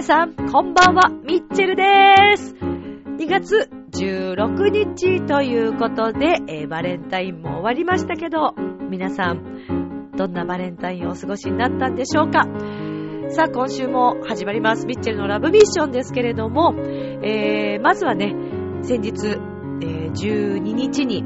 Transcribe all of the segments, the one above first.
皆さん、こんばんは、ミッチェルです。2月16日ということで、えー、バレンタインも終わりましたけど、皆さん、どんなバレンタインをお過ごしになったんでしょうか？さあ、今週も始まります。ミッチェルのラブミッションですけれども、えー、まずはね、先日、えー、12日に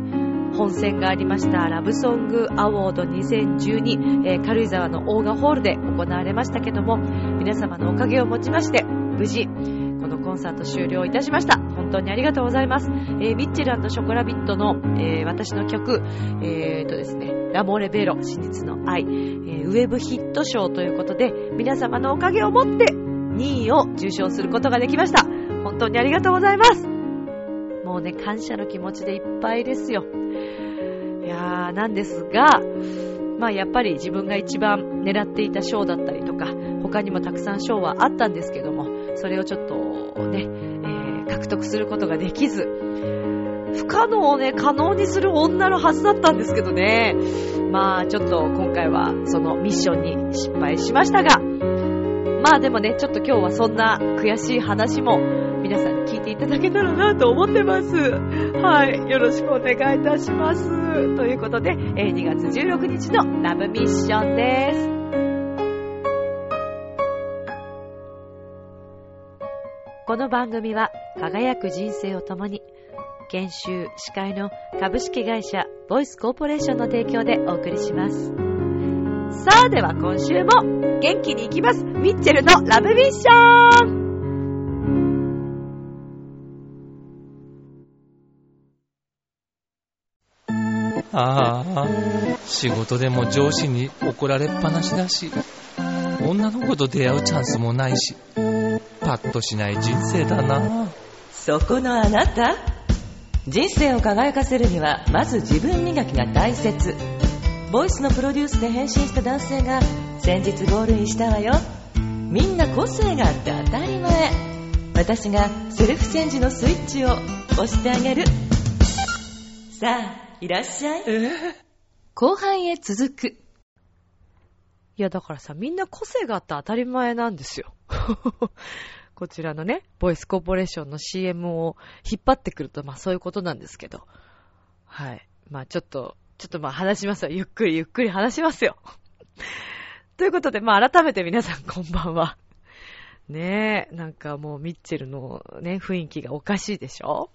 本選がありましたラブソングアワード2012、えー、軽井沢のオーガホールで行われましたけども、皆様のおかげをもちまして、無事、このコンサート終了いたしました。本当にありがとうございます。えー、ミッチェルショコラビットの、えー、私の曲、えーとですね、ラモーレベロ、真実の愛、えー、ウェブヒット賞ということで、皆様のおかげをもって2位を受賞することができました。本当にありがとうございます。もうね、感謝の気持ちでいっぱいですよ。なんですが、まあやっぱり自分が一番狙っていた賞だったりとか、他にもたくさん賞はあったんですけども、それをちょっとね、えー、獲得することができず、不可能をね、可能にする女のはずだったんですけどね。まあちょっと今回はそのミッションに失敗しましたが、まあでもね、ちょっと今日はそんな悔しい話も皆さんに聞いていただけたらなと思ってます。はい。よろしくお願いいたします。ということで、2月16日のラブミッションです。この番組は輝く人生を共に研修司会の株式会社ボイスコーポレーションの提供でお送りします。さあでは今週も元気に行きます。ミッチェルのラブミッションああ、仕事でも上司に怒られっぱなしだし、女の子と出会うチャンスもないし、パッとしない人生だな。そこのあなた？人生を輝かせるには、まず自分磨きが大切。ボイスのプロデュースで変身した男性が先日ゴールインしたわよ。みんな個性があって当たり前。私がセルフチェンジのスイッチを押してあげる。さあ、いらっしゃい。後半へ続く。いや、だからさ、みんな個性があって当たり前なんですよ。こちらのね、ボイスコーポレーションの CM を引っ張ってくると、まあそういうことなんですけど。はい。まあちょっと、ちょっとまあ話しますよ。ゆっくりゆっくり話しますよ。ということで、まあ改めて皆さんこんばんは。ねえ、なんかもうミッチェルのね、雰囲気がおかしいでしょ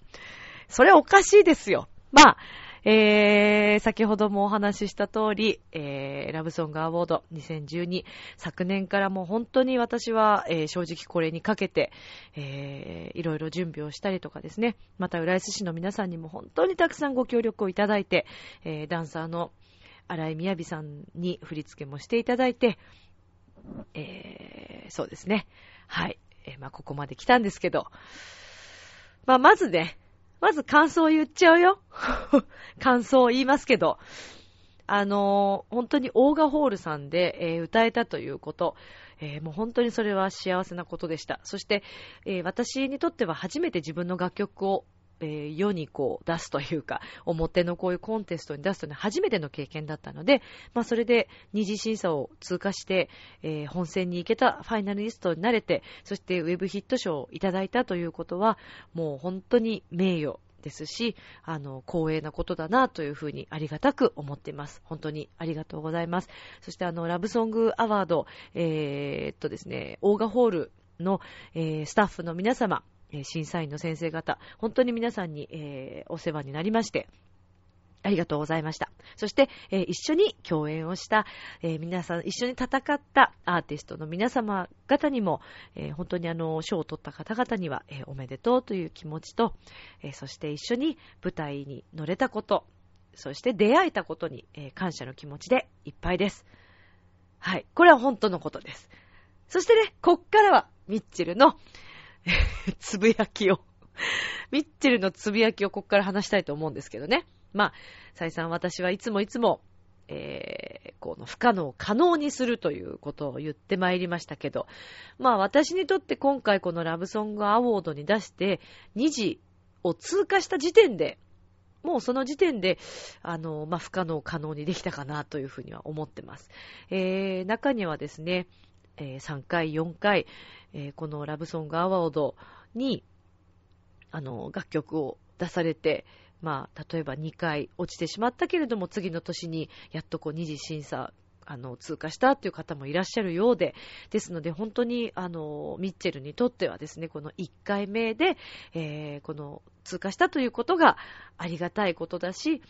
それおかしいですよ。まあ、えー、先ほどもお話しした通り、えー、ラブソングアワード2012、昨年からもう本当に私は、えー、正直これにかけて、えー、いろいろ準備をしたりとかですね、また浦安市の皆さんにも本当にたくさんご協力をいただいて、えー、ダンサーの荒井みやびさんに振り付けもしていただいて、えー、そうですね。はい。えー、まあ、ここまで来たんですけど、まあ、まずね、まず感想を言っちゃうよ。感想を言いますけど、あのー、本当にオーガホールさんで、えー、歌えたということ、えー、もう本当にそれは幸せなことでした。そして、え私にとっては初めて自分の楽曲をえー、世にこう出すというか、表のこういうコンテストに出すというのは初めての経験だったので、まあそれで二次審査を通過して、えー、本戦に行けたファイナリストになれて、そしてウェブヒット賞をいただいたということは、もう本当に名誉ですし、あの、光栄なことだなというふうにありがたく思っています。本当にありがとうございます。そしてあの、ラブソングアワード、えー、っとですね、オーガホールの、えー、スタッフの皆様、審査員の先生方、本当に皆さんに、え、お世話になりまして、ありがとうございました。そして、えー、一緒に共演をした、えー、皆さん、一緒に戦ったアーティストの皆様方にも、えー、本当にあの、賞を取った方々には、えおめでとうという気持ちと、えそして一緒に舞台に乗れたこと、そして出会えたことに、え感謝の気持ちでいっぱいです。はい。これは本当のことです。そしてね、こっからは、ミッチェルの、つぶやきをミッチェルのつぶやきをここから話したいと思うんですけどね。まあ、再三私はいつもいつも、えー、この不可能を可能にするということを言ってまいりましたけど、まあ私にとって今回このラブソングアワードに出して2時を通過した時点で、もうその時点で、あの、まあ、不可能を可能にできたかなというふうには思ってます。えー、中にはですね、えー3回、4回、えーこのラブソングアワードに、あの、楽曲を出されて、まあ、例えば2回落ちてしまったけれども、次の年にやっとこう二次審査、あの、通過したっていう方もいらっしゃるようで、ですので本当に、あの、ミッチェルにとってはですね、この1回目で、えーこの通過したということがありがたいことだし、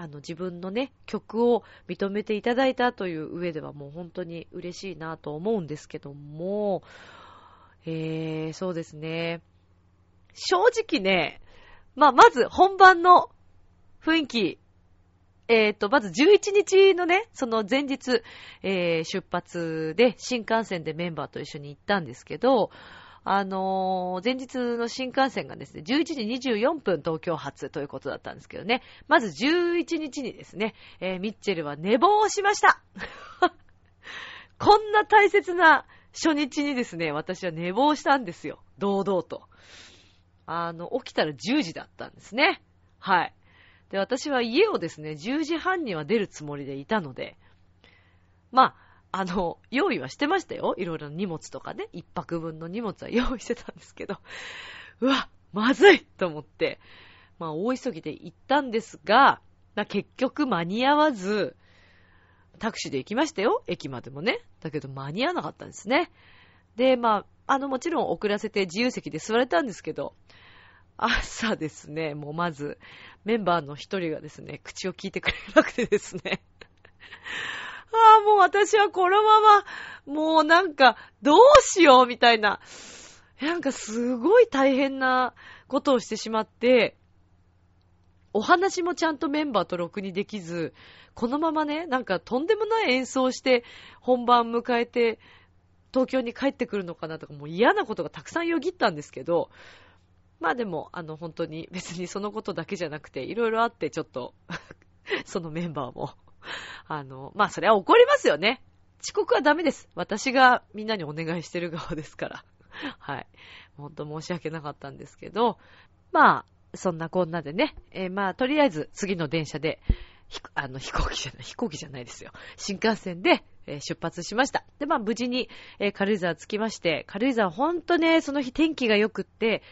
あの、自分のね、曲を認めていただいたという上ではもう本当に嬉しいなと思うんですけども、えー、そうですね。正直ね、まあ、まず本番の雰囲気、えっ、と、まず11日のね、その前日、えー出発で新幹線でメンバーと一緒に行ったんですけど、あのー前日の新幹線がですね、11時24分東京発ということだったんですけどね、まず11日にですね、えーミッチェルは寝坊しました こんな大切な初日にですね、私は寝坊したんですよ。堂々と。あの、起きたら10時だったんですね。はい。で、私は家をですね、10時半には出るつもりでいたので、まあ、あの、用意はしてましたよ。いろいろな荷物とかね、一泊分の荷物は用意してたんですけど、うわ、まずいと思って、まあ、大急ぎで行ったんですが、結局間に合わず、タクシーで行きましたよ。駅までもね。だけど間に合わなかったんですね。で、まあ、あの、もちろん遅らせて自由席で座れたんですけど、朝ですね、もうまず、メンバーの一人がですね、口を聞いてくれなくてですね。ああ、もう私はこのまま、もうなんか、どうしようみたいな、なんかすごい大変なことをしてしまって、お話もちゃんとメンバーとろくにできず、このままね、なんかとんでもない演奏して、本番迎えて、東京に帰ってくるのかなとか、もう嫌なことがたくさんよぎったんですけど、まあでも、あの、本当に別にそのことだけじゃなくて、いろいろあって、ちょっと、そのメンバーも、あの、まあそれは怒りますよね。遅刻はダメです。私がみんなにお願いしてる側ですから。はい。本当申し訳なかったんですけど、まあ、そんなこんなでね、えーまあ、とりあえず次の電車で、あの、飛行機じゃない、飛行機じゃないですよ。新幹線で、えー出発しました。で、まあ、無事に、えー軽井沢着きまして、軽井沢ほんとね、その日天気が良くって、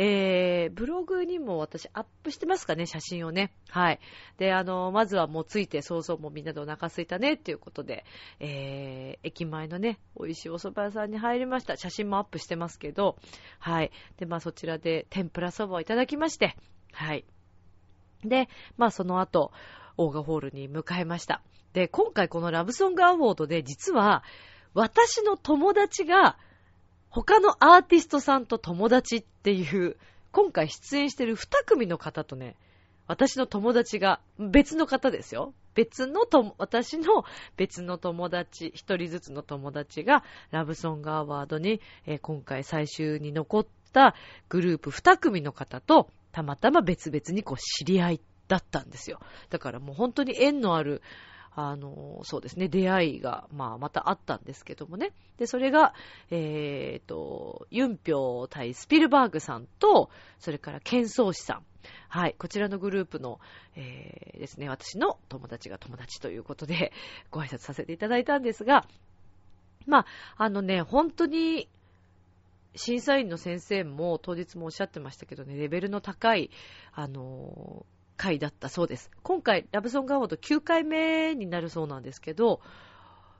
えー、ブログにも私アップしてますかね、写真をね。はい。で、あの、まずはもう着いて早々もうみんなでお腹空いたねっていうことで、えー、駅前のね、美味しいお蕎麦屋さんに入りました。写真もアップしてますけど、はい。で、まあそちらで天ぷら蕎麦をいただきまして、はい。で、まあその後、オーガホールに向かいました。で、今回このラブソングアワードで実は、私の友達が、他のアーティストさんと友達っていう、今回出演してる2組の方とね、私の友達が、別の方ですよ。別のと、私の別の友達、一人ずつの友達が、ラブソングアワードに、えー今回最終に残ったグループ2組の方と、たまたま別々にこう知り合いだったんですよ。だからもう本当に縁のある、あの、そうですね、出会いが、まあ、またあったんですけどもね。で、それが、えっ、と、ユンピョウ対スピルバーグさんと、それからケンソウシさん。はい、こちらのグループの、えーですね、私の友達が友達ということで、ご挨拶させていただいたんですが、まあ、あのね、本当に、審査員の先生も当日もおっしゃってましたけどね、レベルの高い、あのー回だったそうです。今回、ラブソングアワード9回目になるそうなんですけど、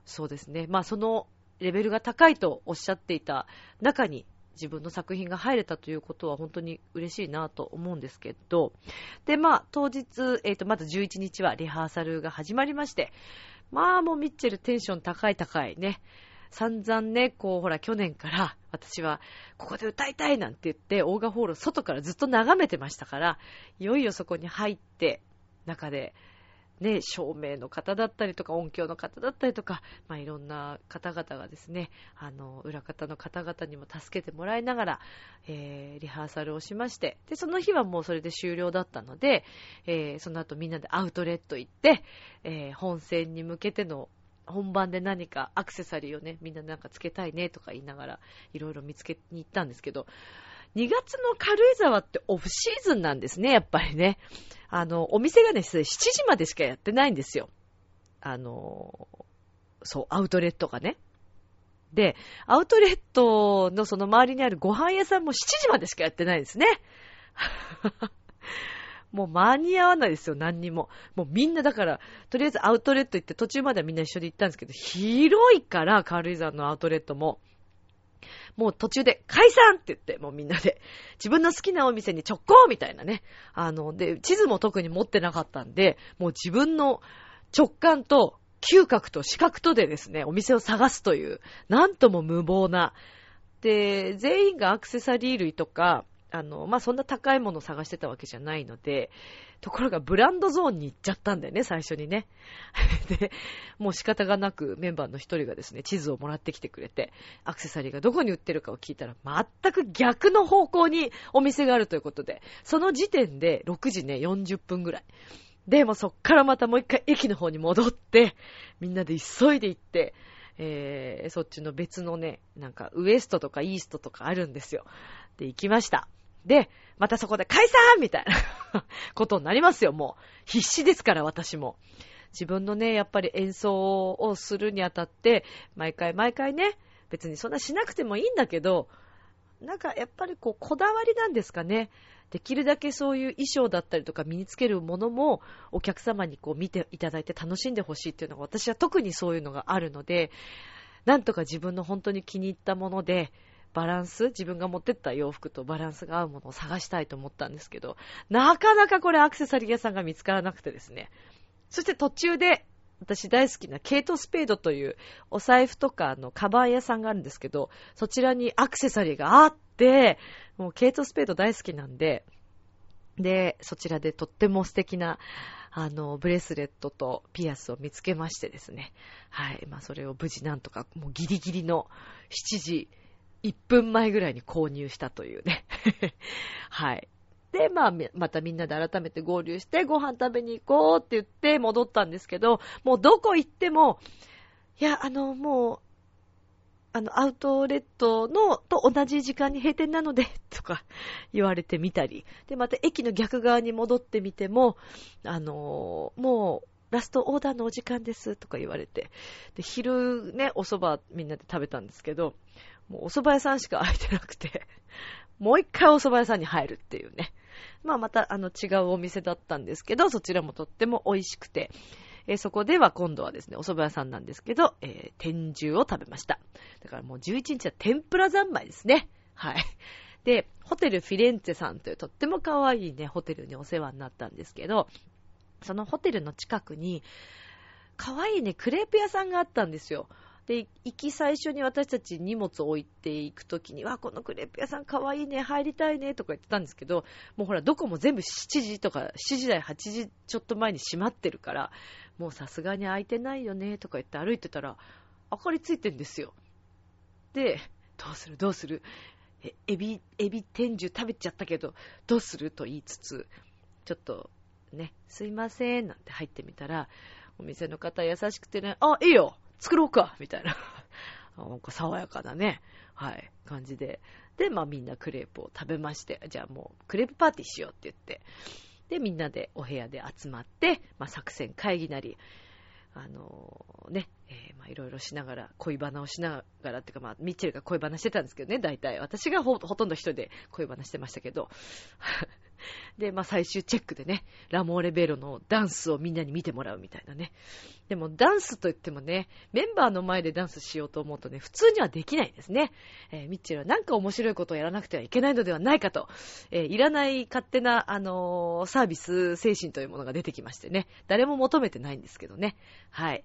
そうですね。まあ、そのレベルが高いとおっしゃっていた中に自分の作品が入れたということは本当に嬉しいなと思うんですけど、で、まあ、当日、えっ、と、まず11日はリハーサルが始まりまして、まあ、もうミッチェルテンション高い高いね。散々ね、こう、ほら、去年から、私は、ここで歌いたいなんて言って、オーガホールを外からずっと眺めてましたから、いよいよそこに入って、中で、ね、照明の方だったりとか、音響の方だったりとか、まあ、いろんな方々がですね、あの、裏方の方々にも助けてもらいながら、えーリハーサルをしまして、で、その日はもうそれで終了だったので、えーその後みんなでアウトレット行って、えー本戦に向けての本番で何かアクセサリーをね、みんななんかつけたいねとか言いながら、いろいろ見つけに行ったんですけど、2月の軽井沢ってオフシーズンなんですね、やっぱりね。あの、お店がね、7時までしかやってないんですよ。あの、そう、アウトレットがね。で、アウトレットのその周りにあるご飯屋さんも7時までしかやってないんですね。もう間に合わないですよ、何にも。もうみんなだから、とりあえずアウトレット行って途中まではみんな一緒で行ったんですけど、広いから軽井沢のアウトレットも。もう途中で解散って言って、もうみんなで、自分の好きなお店に直行みたいなね。あの、で、地図も特に持ってなかったんで、もう自分の直感と嗅覚と視覚とでですね、お店を探すという、なんとも無謀な。で、全員がアクセサリー類とか、あの、まあ、そんな高いものを探してたわけじゃないので、ところがブランドゾーンに行っちゃったんだよね、最初にね。で、もう仕方がなくメンバーの一人がですね、地図をもらってきてくれて、アクセサリーがどこに売ってるかを聞いたら、全く逆の方向にお店があるということで、その時点で6時ね、40分ぐらい。で、もそっからまたもう一回駅の方に戻って、みんなで急いで行って、えー、そっちの別のね、なんかウエストとかイーストとかあるんですよ。で、行きました。で、またそこで解散みたいな ことになりますよ、もう。必死ですから、私も。自分のね、やっぱり演奏をするにあたって、毎回毎回ね、別にそんなしなくてもいいんだけど、なんかやっぱりこう、こだわりなんですかね。できるだけそういう衣装だったりとか身につけるものもお客様にこう見ていただいて楽しんでほしいっていうのが私は特にそういうのがあるので、なんとか自分の本当に気に入ったもので、バランス、自分が持ってった洋服とバランスが合うものを探したいと思ったんですけど、なかなかこれアクセサリー屋さんが見つからなくてですね。そして途中で、私大好きなケイトスペードというお財布とかのカバン屋さんがあるんですけど、そちらにアクセサリーがあって、もうケイトスペード大好きなんで、で、そちらでとっても素敵な、あの、ブレスレットとピアスを見つけましてですね。はい。まあ、それを無事なんとか、もうギリギリの7時1分前ぐらいに購入したというね。はい。で、まあ、またみんなで改めて合流して、ご飯食べに行こうって言って戻ったんですけど、もうどこ行っても、いや、あの、もう、あの、アウトレットの、と同じ時間に閉店なので、とか言われてみたり。で、また駅の逆側に戻ってみても、あのもう、ラストオーダーのお時間です、とか言われて。で、昼ね、お蕎麦みんなで食べたんですけど、もうお蕎麦屋さんしか空いてなくて、もう一回お蕎麦屋さんに入るっていうね。まあまたあの違うお店だったんですけど、そちらもとっても美味しくて、えー、そこでは今度はですね、お蕎麦屋さんなんですけど、えー、天重を食べました。だからもう11日は天ぷら三昧ですね。はい。で、ホテルフィレンツェさんというとっても可愛いね、ホテルにお世話になったんですけど、そのホテルの近くに、可愛いね、クレープ屋さんがあったんですよ。で、行き最初に私たち荷物を置いていくときに、わ、このクレープ屋さんかわいいね、入りたいね、とか言ってたんですけど、もうほら、どこも全部7時とか、7時台、8時ちょっと前に閉まってるから、もうさすがに空いてないよね、とか言って歩いてたら、明かりついてるんですよ。で、どうするどうする？え、エビ、エビ天重食べちゃったけど、どうすると言いつつ、ちょっと、ね、すいません、なんて入ってみたら、お店の方優しくてね、あ、いいよ作ろうか みたいな。なんか爽やかなね、はい、感じで。で、まあみんなクレープを食べまして、じゃあもうクレープパーティーしようって言って、で、みんなでお部屋で集まって、まあ作戦会議なり、あのー、ね、えー、まあいろいろしながら、恋バナをしながらっていうか、まあミッチェルが恋バナしてたんですけどね、大体。私がほとんど一人で恋バナしてましたけど。で、まあ最終チェックでね、ラモーレベロのダンスをみんなに見てもらうみたいなね。でもダンスといってもね、メンバーの前でダンスしようと思うとね、普通にはできないんですね。えー、ミッチェルはなんか面白いことをやらなくてはいけないのではないかと、えー、いらない勝手な、あのー、サービス精神というものが出てきましてね、誰も求めてないんですけどね。はい。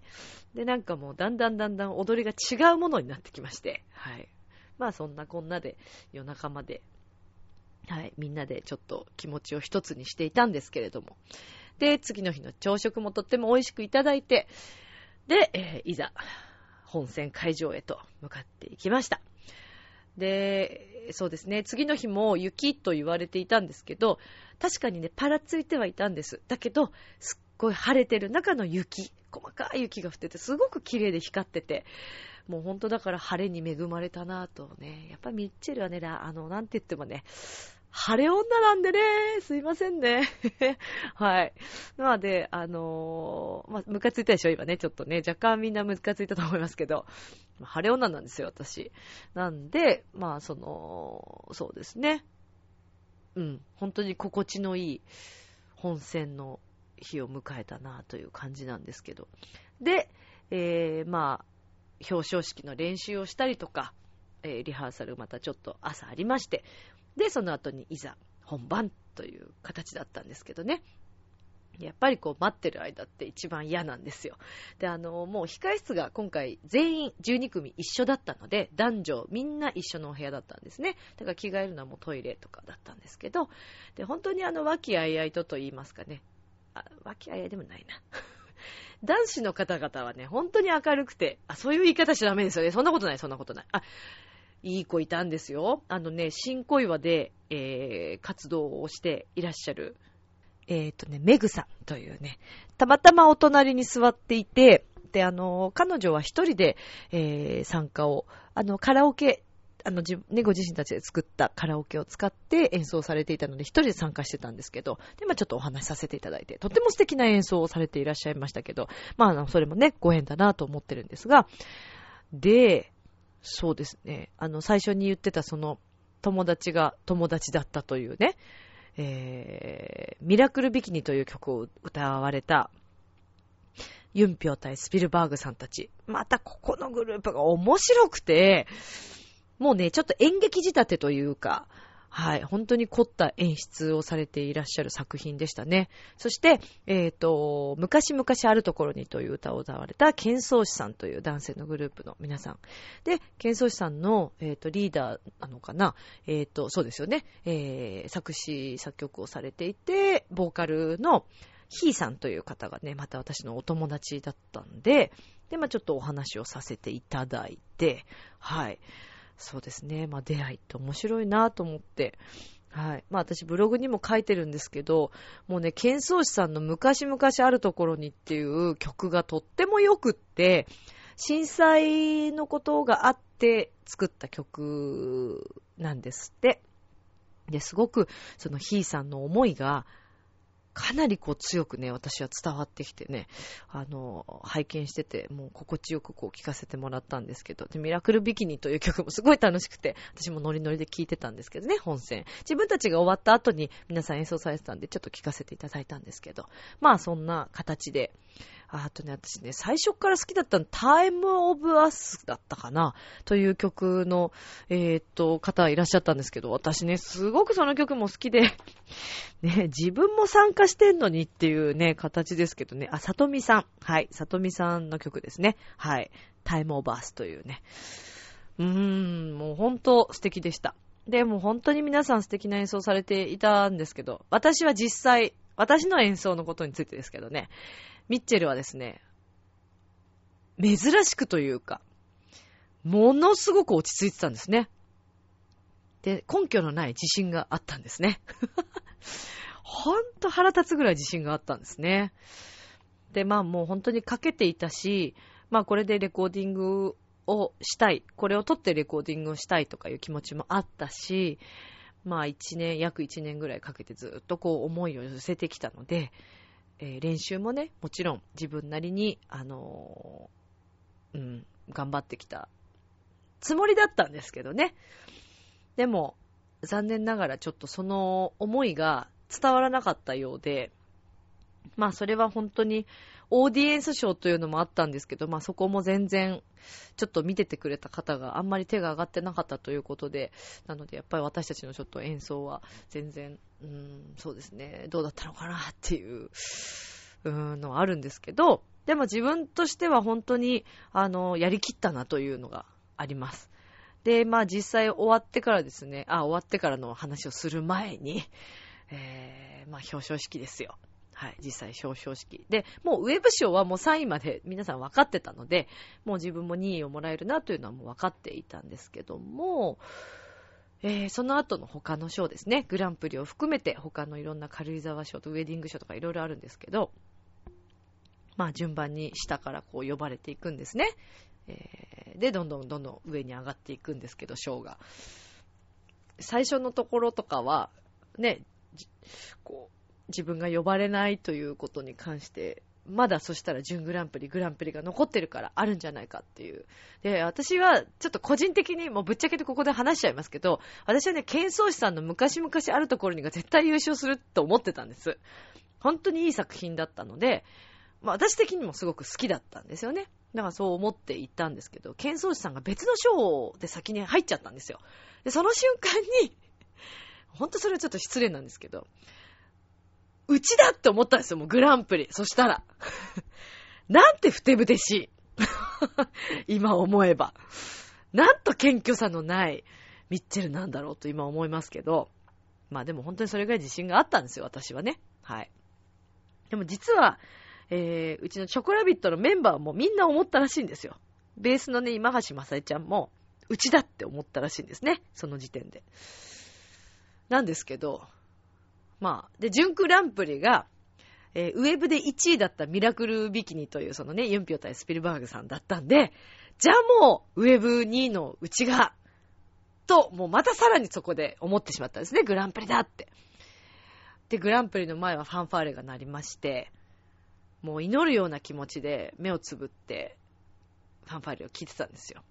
で、なんかもうだんだんだんだん踊りが違うものになってきまして、はい。まあそんなこんなで夜中まではい、みんなでちょっと気持ちを一つにしていたんですけれども。で、次の日の朝食もとっても美味しくいただいて、で、えー、いざ、本線会場へと向かっていきました。で、そうですね、次の日も雪と言われていたんですけど、確かにね、パラついてはいたんです。だけど、すっごい晴れてる中の雪、細かい雪が降ってて、すごく綺麗で光ってて、もうほんとだから晴れに恵まれたなぁとね、やっぱミッチェルはね、あの、なんて言ってもね、晴れ女なんでね、すいませんね。はい。なので、あのー、まあ、ムカついたでしょ、今ね。ちょっとね、若干みんなムカついたと思いますけど、晴れ女なんですよ、私。なんで、まあ、その、そうですね。うん、本当に心地のいい本戦の日を迎えたなという感じなんですけど。で、えー、まあ、表彰式の練習をしたりとか、えー、リハーサルまたちょっと朝ありまして、で、その後にいざ本番という形だったんですけどね。やっぱりこう待ってる間って一番嫌なんですよ。で、あの、もう控室が今回全員12組一緒だったので、男女みんな一緒のお部屋だったんですね。だから着替えるのはもうトイレとかだったんですけど、で、本当にあの、和気あいあいとと言いますかね。あ、和気あいあいでもないな。男子の方々はね、本当に明るくて、あ、そういう言い方しちゃダメですよね。そんなことない、そんなことない。あ、いい子いたんですよ。あのね、新小岩で、えー、活動をしていらっしゃる、えっ、ー、とね、メグさんというね、たまたまお隣に座っていて、で、あの、彼女は一人で、えー、参加を、あの、カラオケ、あの、自ね、ご自身たちで作ったカラオケを使って演奏されていたので、一人で参加してたんですけど、で、まあちょっとお話しさせていただいて、とても素敵な演奏をされていらっしゃいましたけど、まああの、それもね、ご縁だなと思ってるんですが、で、そうですね。あの、最初に言ってたその、友達が友達だったというね、えー、ミラクルビキニという曲を歌われた、ユンピョウ対スピルバーグさんたち。またここのグループが面白くて、もうね、ちょっと演劇仕立てというか、はい、本当に凝った演出をされていらっしゃる作品でしたね。そして、えっ、ー、と、昔々あるところにという歌を歌われた、ケンソウシさんという男性のグループの皆さん。で、ケンソウシさんの、えっ、ー、と、リーダーなのかな？えっ、ー、と、そうですよね。えー、作詞、作曲をされていて、ボーカルの、ヒーさんという方がね、また私のお友達だったんで、で、まあちょっとお話をさせていただいて、はい。そうですね。まあ出会いって面白いなと思って。はい。まあ私ブログにも書いてるんですけど、もうね、ケンソウシさんの昔々あるところにっていう曲がとっても良くって、震災のことがあって作った曲なんですって。で、すごくそのヒーさんの思いがかなりこう強くね、私は伝わってきてね、あの、拝見してて、もう心地よくこう聴かせてもらったんですけど、で、ミラクルビキニという曲もすごい楽しくて、私もノリノリで聴いてたんですけどね、本戦。自分たちが終わった後に皆さん演奏されてたんで、ちょっと聴かせていただいたんですけど、まあそんな形で、あとね、私ね、最初から好きだったの、タイムオブアスだったかなという曲の、えー、っと、方いらっしゃったんですけど、私ね、すごくその曲も好きで、ね、自分も参加してんのにっていうね、形ですけどね、あ、さとみさん。はい、さとみさんの曲ですね。はい、タイムオブアスというね。うーん、もうほんと素敵でした。で、もう本当に皆さん素敵な演奏されていたんですけど、私は実際、私の演奏のことについてですけどね、ミッチェルはですね、珍しくというか、ものすごく落ち着いてたんですね。で、根拠のない自信があったんですね。ほんと腹立つぐらい自信があったんですね。で、まあもう本当にかけていたし、まあこれでレコーディングをしたい、これを撮ってレコーディングをしたいとかいう気持ちもあったし、まあ一年、約一年ぐらいかけてずっとこう思いを寄せてきたので、えー、練習もね、もちろん自分なりに、あのー、うん、頑張ってきたつもりだったんですけどね。でも、残念ながらちょっとその思いが伝わらなかったようで、まあそれは本当にオーディエンス賞というのもあったんですけど、まあそこも全然ちょっと見ててくれた方があんまり手が上がってなかったということで、なのでやっぱり私たちのちょっと演奏は全然、うん、そうですね、どうだったのかなっていう、うんのはあるんですけど、でも自分としては本当に、あの、やりきったなというのがあります。で、まあ実際終わってからですね、あ、終わってからの話をする前に、えー、まあ表彰式ですよ。はい、実際表彰式。で、もうウェブ賞はもう3位まで皆さん分かってたので、もう自分も2位をもらえるなというのはもう分かっていたんですけども、えー、その後の他の賞ですね、グランプリを含めて他のいろんな軽井沢賞とウェディング賞とかいろいろあるんですけど、まあ順番に下からこう呼ばれていくんですね。えー、で、どんどんどんどん上に上がっていくんですけど、賞が。最初のところとかは、ね、こう、自分が呼ばれないということに関して、まだそしたら準グランプリ、グランプリが残ってるからあるんじゃないかっていう。で、私はちょっと個人的にもうぶっちゃけてここで話しちゃいますけど、私はね、剣宗師さんの昔々あるところにが絶対優勝すると思ってたんです。本当にいい作品だったので、まあ私的にもすごく好きだったんですよね。だからそう思って行ったんですけど、剣宗師さんが別の賞で先に入っちゃったんですよ。で、その瞬間に、本当それはちょっと失礼なんですけど、うちだって思ったんですよ、もうグランプリ。そしたら。なんてふてぶてしい。今思えば。なんと謙虚さのないミッチェルなんだろうと今思いますけど。まあでも本当にそれぐらい自信があったんですよ、私はね。はい。でも実は、えー、うちのチョコラビットのメンバーもみんな思ったらしいんですよ。ベースのね、今橋正恵ちゃんも、うちだって思ったらしいんですね。その時点で。なんですけど、まあ、で、準グランプリが、えーウェブで1位だったミラクルビキニというそのね、ユンピョ対スピルバーグさんだったんで、じゃあもう、ウェブ2位のうちが、と、もうまたさらにそこで思ってしまったんですね。グランプリだって。で、グランプリの前はファンファーレが鳴りまして、もう祈るような気持ちで目をつぶって、ファンファーレを聞いてたんですよ。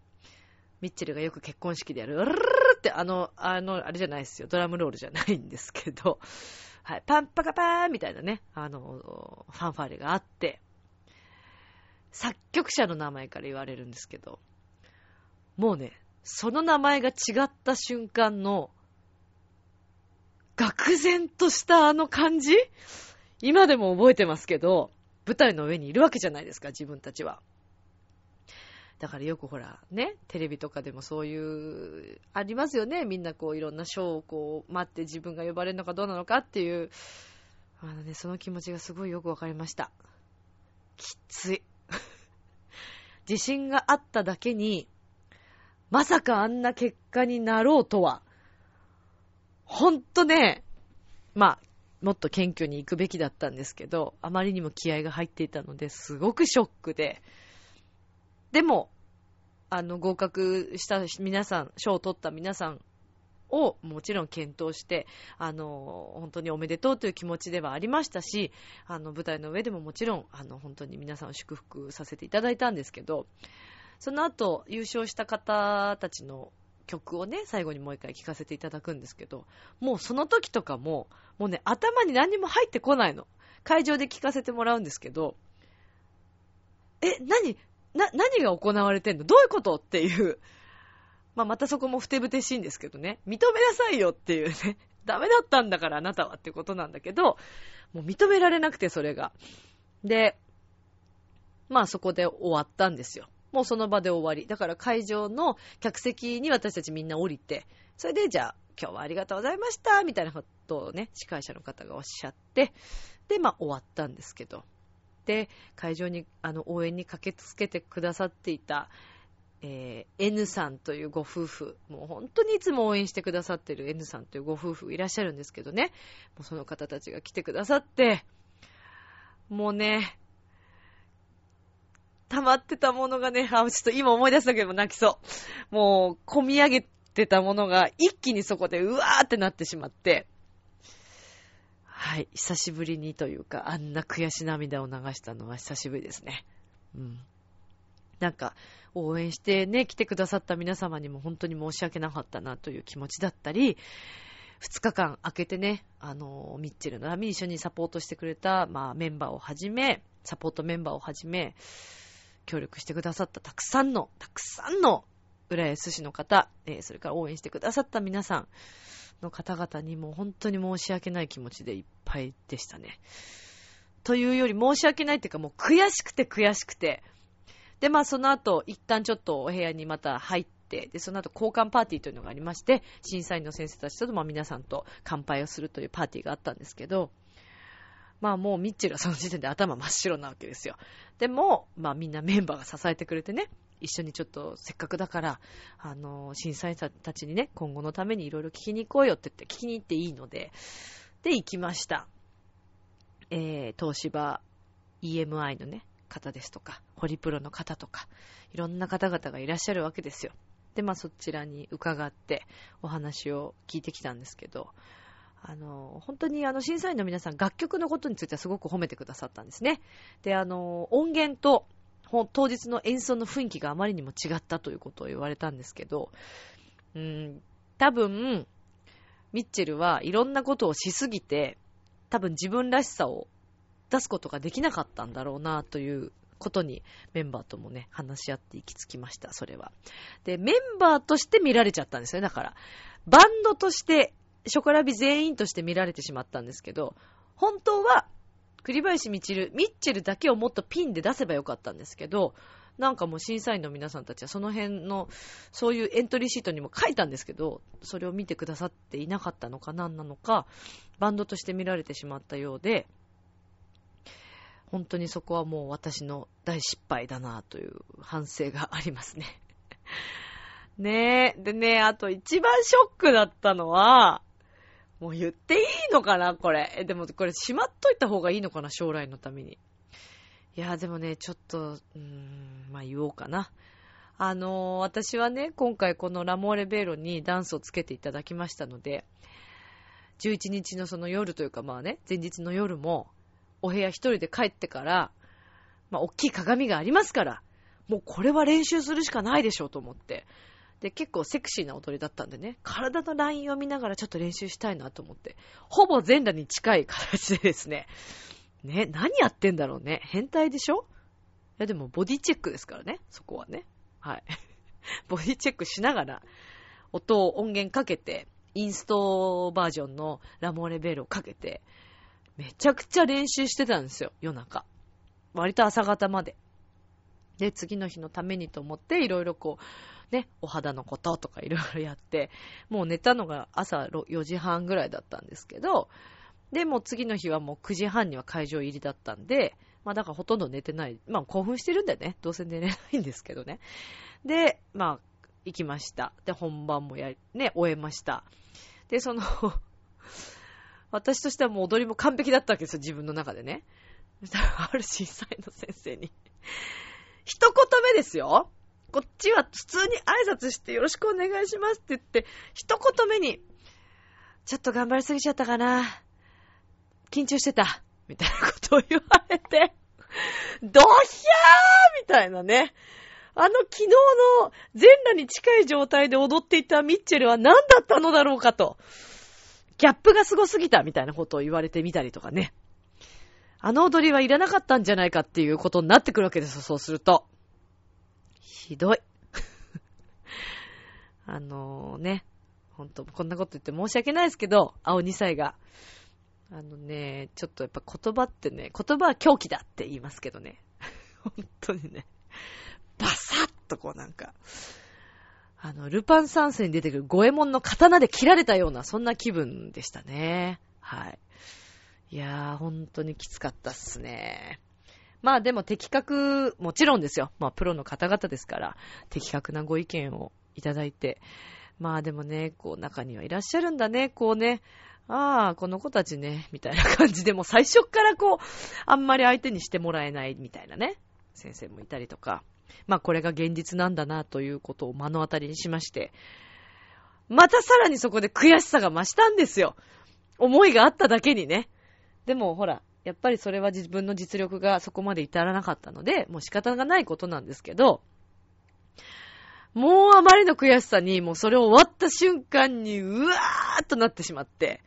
ミッチェルがよく結婚式でやる、うるるって、あの、あの、あれじゃないですよ。ドラムロールじゃないんですけど、はい、パンパカパーンみたいなね、あの、ファンファーレがあって、作曲者の名前から言われるんですけど、もうね、その名前が違った瞬間の、愕然としたあの感じ？今でも覚えてますけど、舞台の上にいるわけじゃないですか、自分たちは。だからよくほら、ね、テレビとかでもそういう、ありますよね。みんなこういろんな賞をこう待って自分が呼ばれるのかどうなのかっていう、あのね、その気持ちがすごいよくわかりました。きつい。自信があっただけに、まさかあんな結果になろうとは、ほんとね、まあ、もっと謙虚に行くべきだったんですけど、あまりにも気合が入っていたので、すごくショックで、でも、あの、合格した皆さん、賞を取った皆さんをもちろん検討して、あの、本当におめでとうという気持ちではありましたし、あの、舞台の上でももちろん、あの、本当に皆さんを祝福させていただいたんですけど、その後、優勝した方たちの曲をね、最後にもう一回聴かせていただくんですけど、もうその時とかも、もうね、頭に何も入ってこないの。会場で聴かせてもらうんですけど、え、何？な、何が行われてんの？どういうこと？っていう。まあ、またそこもふてぶてしいんですけどね。認めなさいよっていうね。ダメだったんだからあなたはってことなんだけど、もう認められなくてそれが。で、まあそこで終わったんですよ。もうその場で終わり。だから会場の客席に私たちみんな降りて、それでじゃあ今日はありがとうございましたみたいなことをね、司会者の方がおっしゃって、で、まあ終わったんですけど。で、会場に、あの、応援に駆けつけてくださっていた、えー N さんというご夫婦、もう本当にいつも応援してくださっている N さんというご夫婦いらっしゃるんですけどね、もうその方たちが来てくださって、もうね、溜まってたものがね、あ、ちょっと今思い出したけど泣きそう。もう、込み上げてたものが一気にそこでうわーってなってしまって、はい、久しぶりにというか、あんな悔し涙を流したのは久しぶりですね。うん。なんか、応援してね、来てくださった皆様にも本当に申し訳なかったなという気持ちだったり、2日間空けてね、あの、ミッチェルのために一緒にサポートしてくれた、まあ、メンバーをはじめ、サポートメンバーをはじめ、協力してくださったたくさんの、たくさんの浦安市の方、えーそれから応援してくださった皆さんの方々にも本当に申し訳ない気持ちでいっぱいでしたね。というより申し訳ないっていうかもう悔しくて悔しくて。で、まあその後、一旦ちょっとお部屋にまた入って、で、その後交換パーティーというのがありまして、審査員の先生たちとまあ皆さんと乾杯をするというパーティーがあったんですけど、まあもうミッチェルはその時点で頭真っ白なわけですよ。でも、まあみんなメンバーが支えてくれてね、一緒にちょっとせっかくだから、あの、審査員たちにね、今後のためにいろいろ聞きに行こうよって言って、聞きに行っていいので、で、行きました。えー、東芝 EMI のね、方ですとか、ホリプロの方とか、いろんな方々がいらっしゃるわけですよ。で、まあそちらに伺ってお話を聞いてきたんですけど、あの、本当にあの、審査員の皆さん、楽曲のことについてはすごく褒めてくださったんですね。で、あの、音源と、当日の演奏の雰囲気があまりにも違ったということを言われたんですけど、うん、多分、ミッチェルはいろんなことをしすぎて、多分自分らしさを出すことができなかったんだろうなということにメンバーともね、話し合って行き着きました、それは。で、メンバーとして見られちゃったんですよね、だから。バンドとして、ショコラビ全員として見られてしまったんですけど、本当は、栗林みちる、ミッチェルだけをもっとピンで出せばよかったんですけど、なんかもう審査員の皆さんたちはその辺の、そういうエントリーシートにも書いたんですけど、それを見てくださっていなかったのか何なのか、バンドとして見られてしまったようで、本当にそこはもう私の大失敗だなという反省がありますね。ねえ。でね、あと一番ショックだったのは、もう言っていいのかなこれ。え、でもこれしまっといた方がいいのかな将来のために。いや、でもね、ちょっと、うーん、まあ言おうかな。あのー、私はね、今回このラモーレベーロにダンスをつけていただきましたので、11日のその夜というかまあね、前日の夜も、お部屋一人で帰ってから、まあ、大きい鏡がありますから、もうこれは練習するしかないでしょうと思って。で、結構セクシーな踊りだったんでね、体のラインを見ながらちょっと練習したいなと思って、ほぼ全裸に近い形でですね、ね、何やってんだろうね。変態でしょ？いやでもボディチェックですからね、そこはね。はい。ボディチェックしながら、音を音源かけて、インストバージョンのラモーレベールをかけて、めちゃくちゃ練習してたんですよ、夜中。割と朝方まで。で、次の日のためにと思って、いろいろこう、ね、お肌のこととかいろいろやって、もう寝たのが朝4時半ぐらいだったんですけど、で、もう次の日はもう9時半には会場入りだったんで、まあだからほとんど寝てない。まあ興奮してるんだよね。どうせ寝れないんですけどね。で、まあ、行きました。で、本番もや、ね、終えました。で、その 私としてはもう踊りも完璧だったわけですよ、自分の中でね。ある審査員の先生に一言目ですよ。こっちは普通に挨拶してよろしくお願いしますって言って、一言目に、ちょっと頑張りすぎちゃったかな。緊張してた。みたいなことを言われて、ドヒャーみたいなね。あの昨日の全裸に近い状態で踊っていたミッチェルは何だったのだろうかと。ギャップがすごすぎたみたいなことを言われてみたりとかね。あの踊りはいらなかったんじゃないかっていうことになってくるわけですよ、そうすると。ひどい。あのね、ほんと、こんなこと言って申し訳ないですけど、青2歳が。あのね、ちょっとやっぱ言葉ってね、言葉は狂気だって言いますけどね。本当にね、バサッとこうなんか、あの、ルパン三世に出てくる五右衛門の刀で切られたような、そんな気分でしたね。はい。いやー、本当にきつかったっすね。まあでも的確、もちろんですよ。まあプロの方々ですから、的確なご意見をいただいて。まあでもね、こう中にはいらっしゃるんだね、こうね。ああ、この子たちね、みたいな感じでもう最初からこう、あんまり相手にしてもらえないみたいなね、先生もいたりとか。まあこれが現実なんだなということを目の当たりにしまして、またさらにそこで悔しさが増したんですよ。思いがあっただけにね。でもほら、やっぱりそれは自分の実力がそこまで至らなかったので、もう仕方がないことなんですけど、もうあまりの悔しさに、もうそれを終わった瞬間に、うわーっとなってしまって、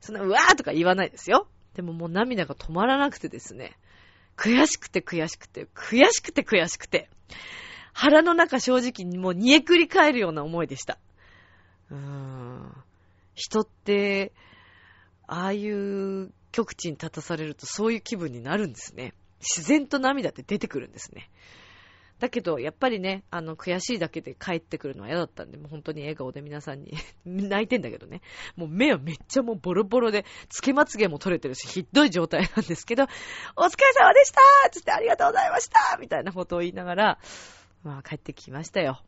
そんなうわーとか言わないですよ。でももう涙が止まらなくてですね。悔しくて悔しくて、悔しくて悔しくて、腹の中正直にもう煮えくり返るような思いでした。うーん。人って、ああいう極地に立たされるとそういう気分になるんですね。自然と涙って出てくるんですね。だけど、やっぱりね、あの、悔しいだけで帰ってくるのは嫌だったんで、もう本当に笑顔で皆さんに 泣いてんだけどね。もう目はめっちゃもうボロボロで、つけまつげも取れてるし、ひどい状態なんですけど、お疲れ様でしたつってありがとうございましたみたいなことを言いながら、まあ帰ってきましたよ。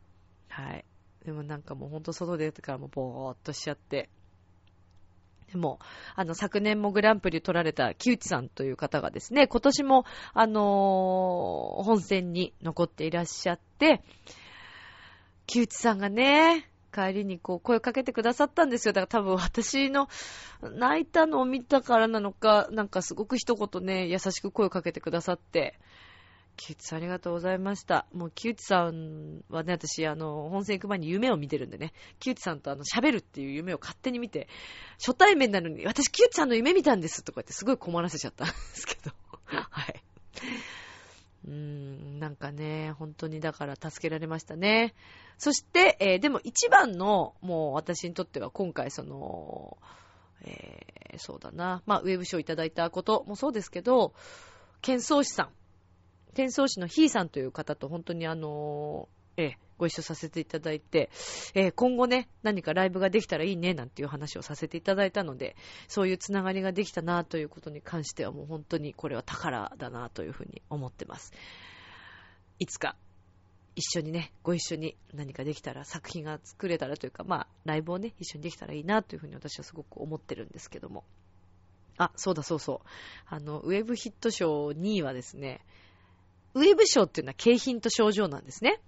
はい。でもなんかもうほんと外出てからもぼーっとしちゃって、でも、あの、昨年もグランプリ取られた木内さんという方がですね、今年も、あのー、本戦に残っていらっしゃって、木内さんがね、帰りにこう声かけてくださったんですよ。だから多分私の泣いたのを見たからなのか、なんかすごく一言ね、優しく声をかけてくださって、木内さんありがとうございました。もう木内さんはね、私、あの、本戦行く前に夢を見てるんでね、木内さんとあの、喋るっていう夢を勝手に見て、初対面なのに、私木内さんの夢見たんですとか言ってすごい困らせちゃったんですけど、はい。うーん、なんかね、本当にだから助けられましたね。そして、えー、でも一番の、もう私にとっては今回その、えー、そうだな、まあ、ウェブ賞いただいたこともそうですけど、剣宗師さん、転送師のひーさんという方と本当にあのー、ええ、ご一緒させていただいて、えー、今後ね、何かライブができたらいいね、なんていう話をさせていただいたので、そういうつながりができたなということに関してはもう本当にこれは宝だなというふうに思ってます。いつか、一緒にね、ご一緒に何かできたら、作品が作れたらというか、まあ、ライブをね、一緒にできたらいいなというふうに私はすごく思ってるんですけども。あ、そうだそうそう。あの、ウェブヒット賞2位はですね、ウェブ賞っていうのは景品と賞状なんですね。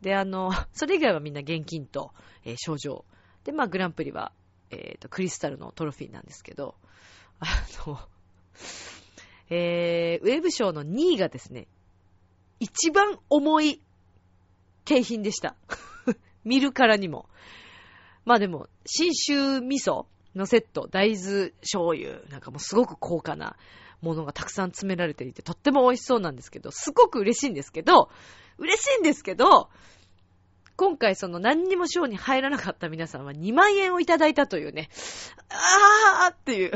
で、あの、それ以外はみんな現金と、えー、賞状。で、まあ、グランプリは、えっ、ー、と、クリスタルのトロフィーなんですけど、あの、えー、ウェブ賞の2位がですね、一番重い景品でした。見るからにも。まあでも、新州味噌のセット、大豆醤油、なんかもうすごく高価な、ものがたくさん詰められていて、とっても美味しそうなんですけど、すごく嬉しいんですけど、嬉しいんですけど、今回その何にも賞に入らなかった皆さんは2万円をいただいたというね、あーっていう、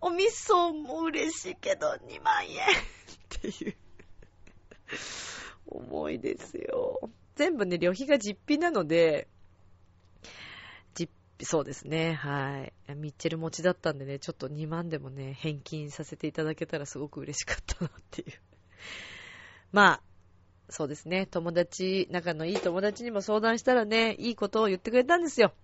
お味噌も嬉しいけど2万円っていう、重いですよ。全部ね、旅費が実費なので、そうですね。はい。ミッチェル持ちだったんでね、ちょっと2万でもね、返金させていただけたらすごく嬉しかったなっていう。まあ、そうですね。友達、仲のいい友達にも相談したらね、いいことを言ってくれたんですよ。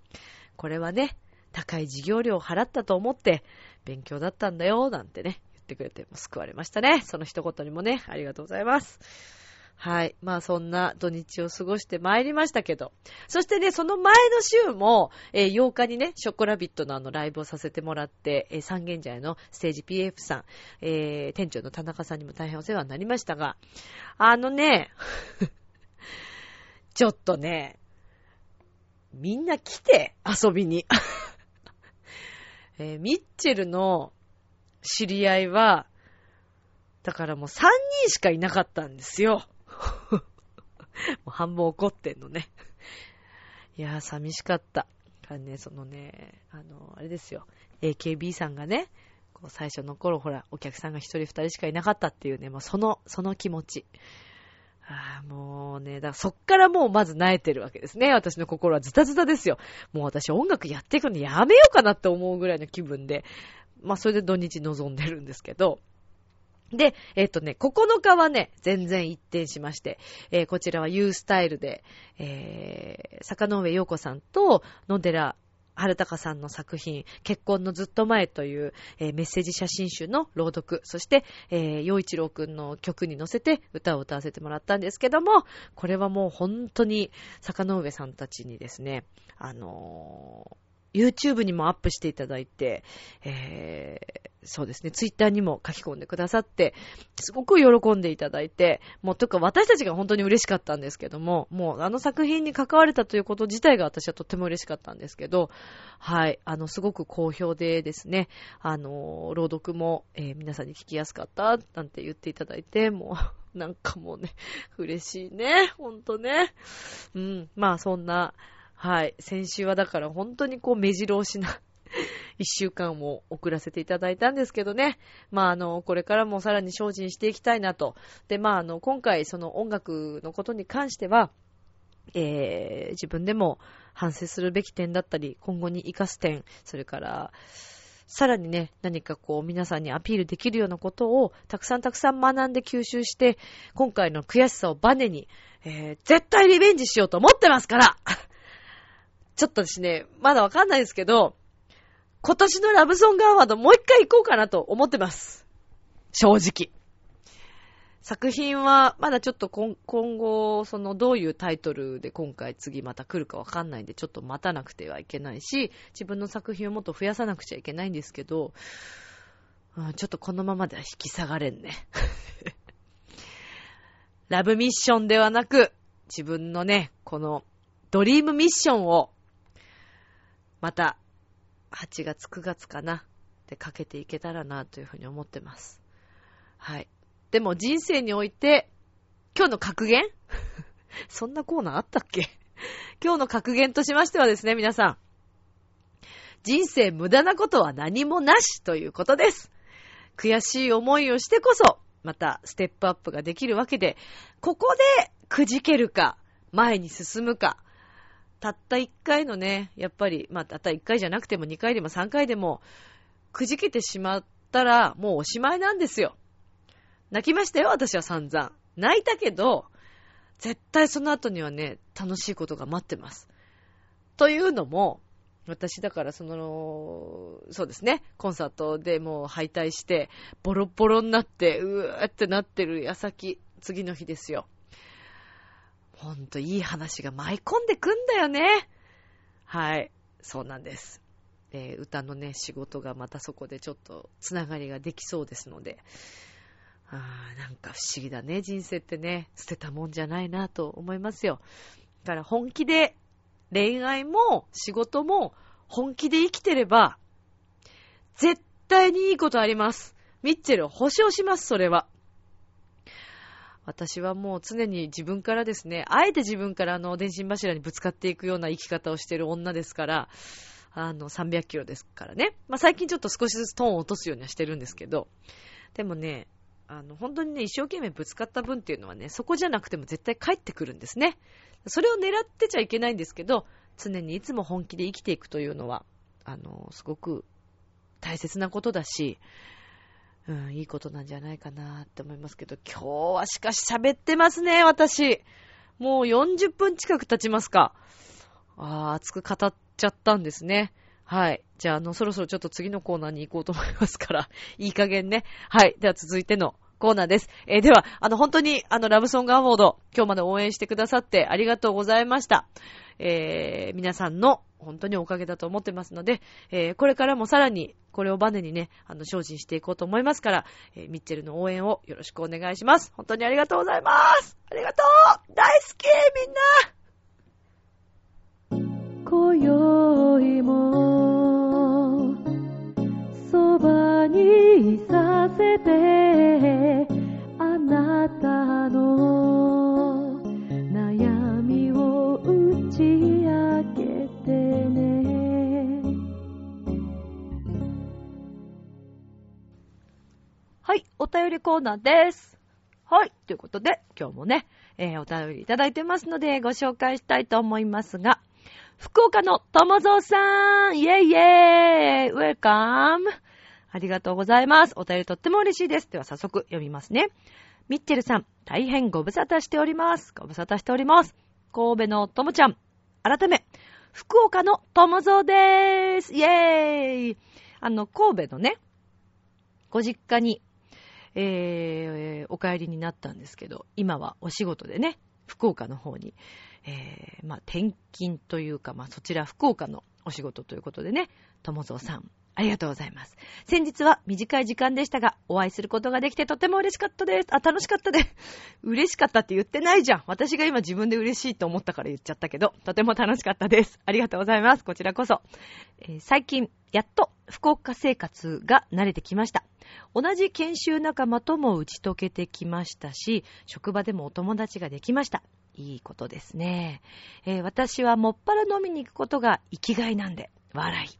これはね、高い授業料を払ったと思って、勉強だったんだよ、なんてね、言ってくれて、も救われましたね。その一言にもね、ありがとうございます。はい。まあそんな土日を過ごして参りましたけど。そしてね、その前の週も、えー、8日にね、ショコラビットのあのライブをさせてもらって、えー、三軒茶屋のステージ PF さん、えー、店長の田中さんにも大変お世話になりましたが、あのね、ちょっとね、みんな来て、遊びに。えー、ミッチェルの知り合いは、だからもう3人しかいなかったんですよ。もう半分怒ってんのね。いやー、寂しかった。あね、そのね、あの、あれですよ。AKB さんがね、こう最初の頃、ほら、お客さんが一人二人しかいなかったっていうね、もうその、その気持ち。ああ、もうね、だからそっからもうまず萎えてるわけですね。私の心はズタズタですよ。もう私音楽やっていくのやめようかなって思うぐらいの気分で、まあそれで土日望んでるんですけど、で、えっ、とね、9日はね、全然一転しまして、えー、こちらは U スタイルで、えー、坂上陽子さんと野寺春高さんの作品、結婚のずっと前という、えー、メッセージ写真集の朗読、そして、えー、陽一郎くんの曲に乗せて歌を歌わせてもらったんですけども、これはもう本当に坂上さんたちにですね、あのー YouTube にもアップしていただいて、えー、そうですね、Twitter にも書き込んでくださって、すごく喜んでいただいて、もうとか私たちが本当に嬉しかったんですけども、もうあの作品に関われたということ自体が私はとっても嬉しかったんですけど、はい、あの、すごく好評でですね、あの、朗読も、えー、皆さんに聞きやすかった、なんて言っていただいて、もう、なんかもうね、嬉しいね、ほんとね。うん、まあそんな、はい。先週はだから本当にこう目白押しな 一週間を送らせていただいたんですけどね。まあ、あの、これからもさらに精進していきたいなと。で、まあ、あの、今回その音楽のことに関しては、えー、自分でも反省するべき点だったり、今後に活かす点、それから、さらにね、何かこう皆さんにアピールできるようなことをたくさんたくさん学んで吸収して、今回の悔しさをバネに、えー、絶対リベンジしようと思ってますから ちょっとですね、まだわかんないですけど、今年のラブソングアワードもう一回行こうかなと思ってます。正直。作品は、まだちょっと今後、そのどういうタイトルで今回次また来るかわかんないんで、ちょっと待たなくてはいけないし、自分の作品をもっと増やさなくちゃいけないんですけど、うんちょっとこのままでは引き下がれんね。ラブミッションではなく、自分のね、このドリームミッションを、また、8月9月かな、でかけていけたらなというふうに思ってます。はい。でも人生において、今日の格言？そんなコーナーあったっけ？今日の格言としましてはですね、皆さん。人生無駄なことは何もなしということです。悔しい思いをしてこそ、またステップアップができるわけで、ここでくじけるか、前に進むか、たった一回のね、やっぱり、まあ、たった一回じゃなくても二回でも三回でも、くじけてしまったら、もうおしまいなんですよ。泣きましたよ、私は散々。泣いたけど、絶対その後にはね、楽しいことが待ってます。というのも、私だからその、そうですね、コンサートでもう敗退して、ボロボロになって、うーってなってる矢先、次の日ですよ。ほんといい話が舞い込んでくんだよね。はい、そうなんです。えー歌のね、仕事がまたそこでちょっとつながりができそうですので、あーなんか不思議だね、人生ってね、捨てたもんじゃないなと思いますよ。だから本気で恋愛も仕事も本気で生きてれば、絶対にいいことあります。ミッチェル、保証します、それは。私はもう常に自分からですね、あえて自分からあの電信柱にぶつかっていくような生き方をしている女ですから、あの300キロですからね。まあ最近ちょっと少しずつトーンを落とすようにはしてるんですけど、でもね、あの本当にね、一生懸命ぶつかった分っていうのはね、そこじゃなくても絶対帰ってくるんですね。それを狙ってちゃいけないんですけど、常にいつも本気で生きていくというのは、あの、すごく大切なことだし、うん、いいことなんじゃないかなって思いますけど、今日はしかし喋ってますね、私。もう40分近く経ちますか。あー、熱く語っちゃったんですね。はい。じゃあ、あの、そろそろちょっと次のコーナーに行こうと思いますから、いい加減ね。はい。では続いてのコーナーです。えーでは、あの、本当に、あの、ラブソングアワード、今日まで応援してくださってありがとうございました。えー、皆さんの本当におかげだと思ってますので、えー、これからもさらに、これをバネにね、あの、精進していこうと思いますから、えー、ミッチェルの応援をよろしくお願いします。本当にありがとうございます。ありがとう。大好きみんな。今宵もそばにいさせてあなたのお便りコーナーです。はい、ということで、今日もね、えー、お便りいただいてますので、ご紹介したいと思いますが、福岡の友蔵さんイェイイェイウェルカムありがとうございます。お便りとっても嬉しいです。では早速読みますね。ミッチェルさん、大変ご無沙汰しております。ご無沙汰しております。神戸のともちゃん、改め、福岡の友蔵でーすイェーイあの、神戸のね、ご実家に、えー、お帰りになったんですけど、今はお仕事でね、福岡の方に、えー、まあ、転勤というか、まあ、そちら福岡のお仕事ということでね、友蔵さん、ありがとうございます。先日は短い時間でしたが、お会いすることができてとても嬉しかったです。あ、楽しかったです。嬉しかったって言ってないじゃん。私が今自分で嬉しいと思ったから言っちゃったけど、とても楽しかったです。ありがとうございます。こちらこそ。えー最近、やっと福岡生活が慣れてきました。同じ研修仲間とも打ち解けてきましたし、職場でもお友達ができました。いいことですね。えー私はもっぱら飲みに行くことが生きがいなんで、笑い。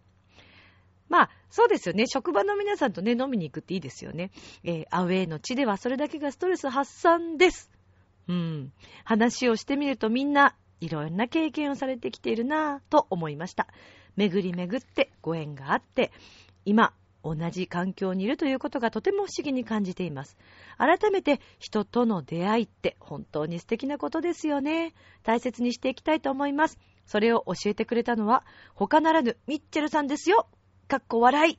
まあ、そうですよね。職場の皆さんとね、飲みに行くっていいですよね。えーアウェイの地ではそれだけがストレス発散です。うん。話をしてみるとみんないろんな経験をされてきているなぁと思いました。巡り巡ってご縁があって、今、同じ環境にいるということがとても不思議に感じています。改めて人との出会いって本当に素敵なことですよね。大切にしていきたいと思います。それを教えてくれたのは他ならぬミッチェルさんですよ。かっこ笑い。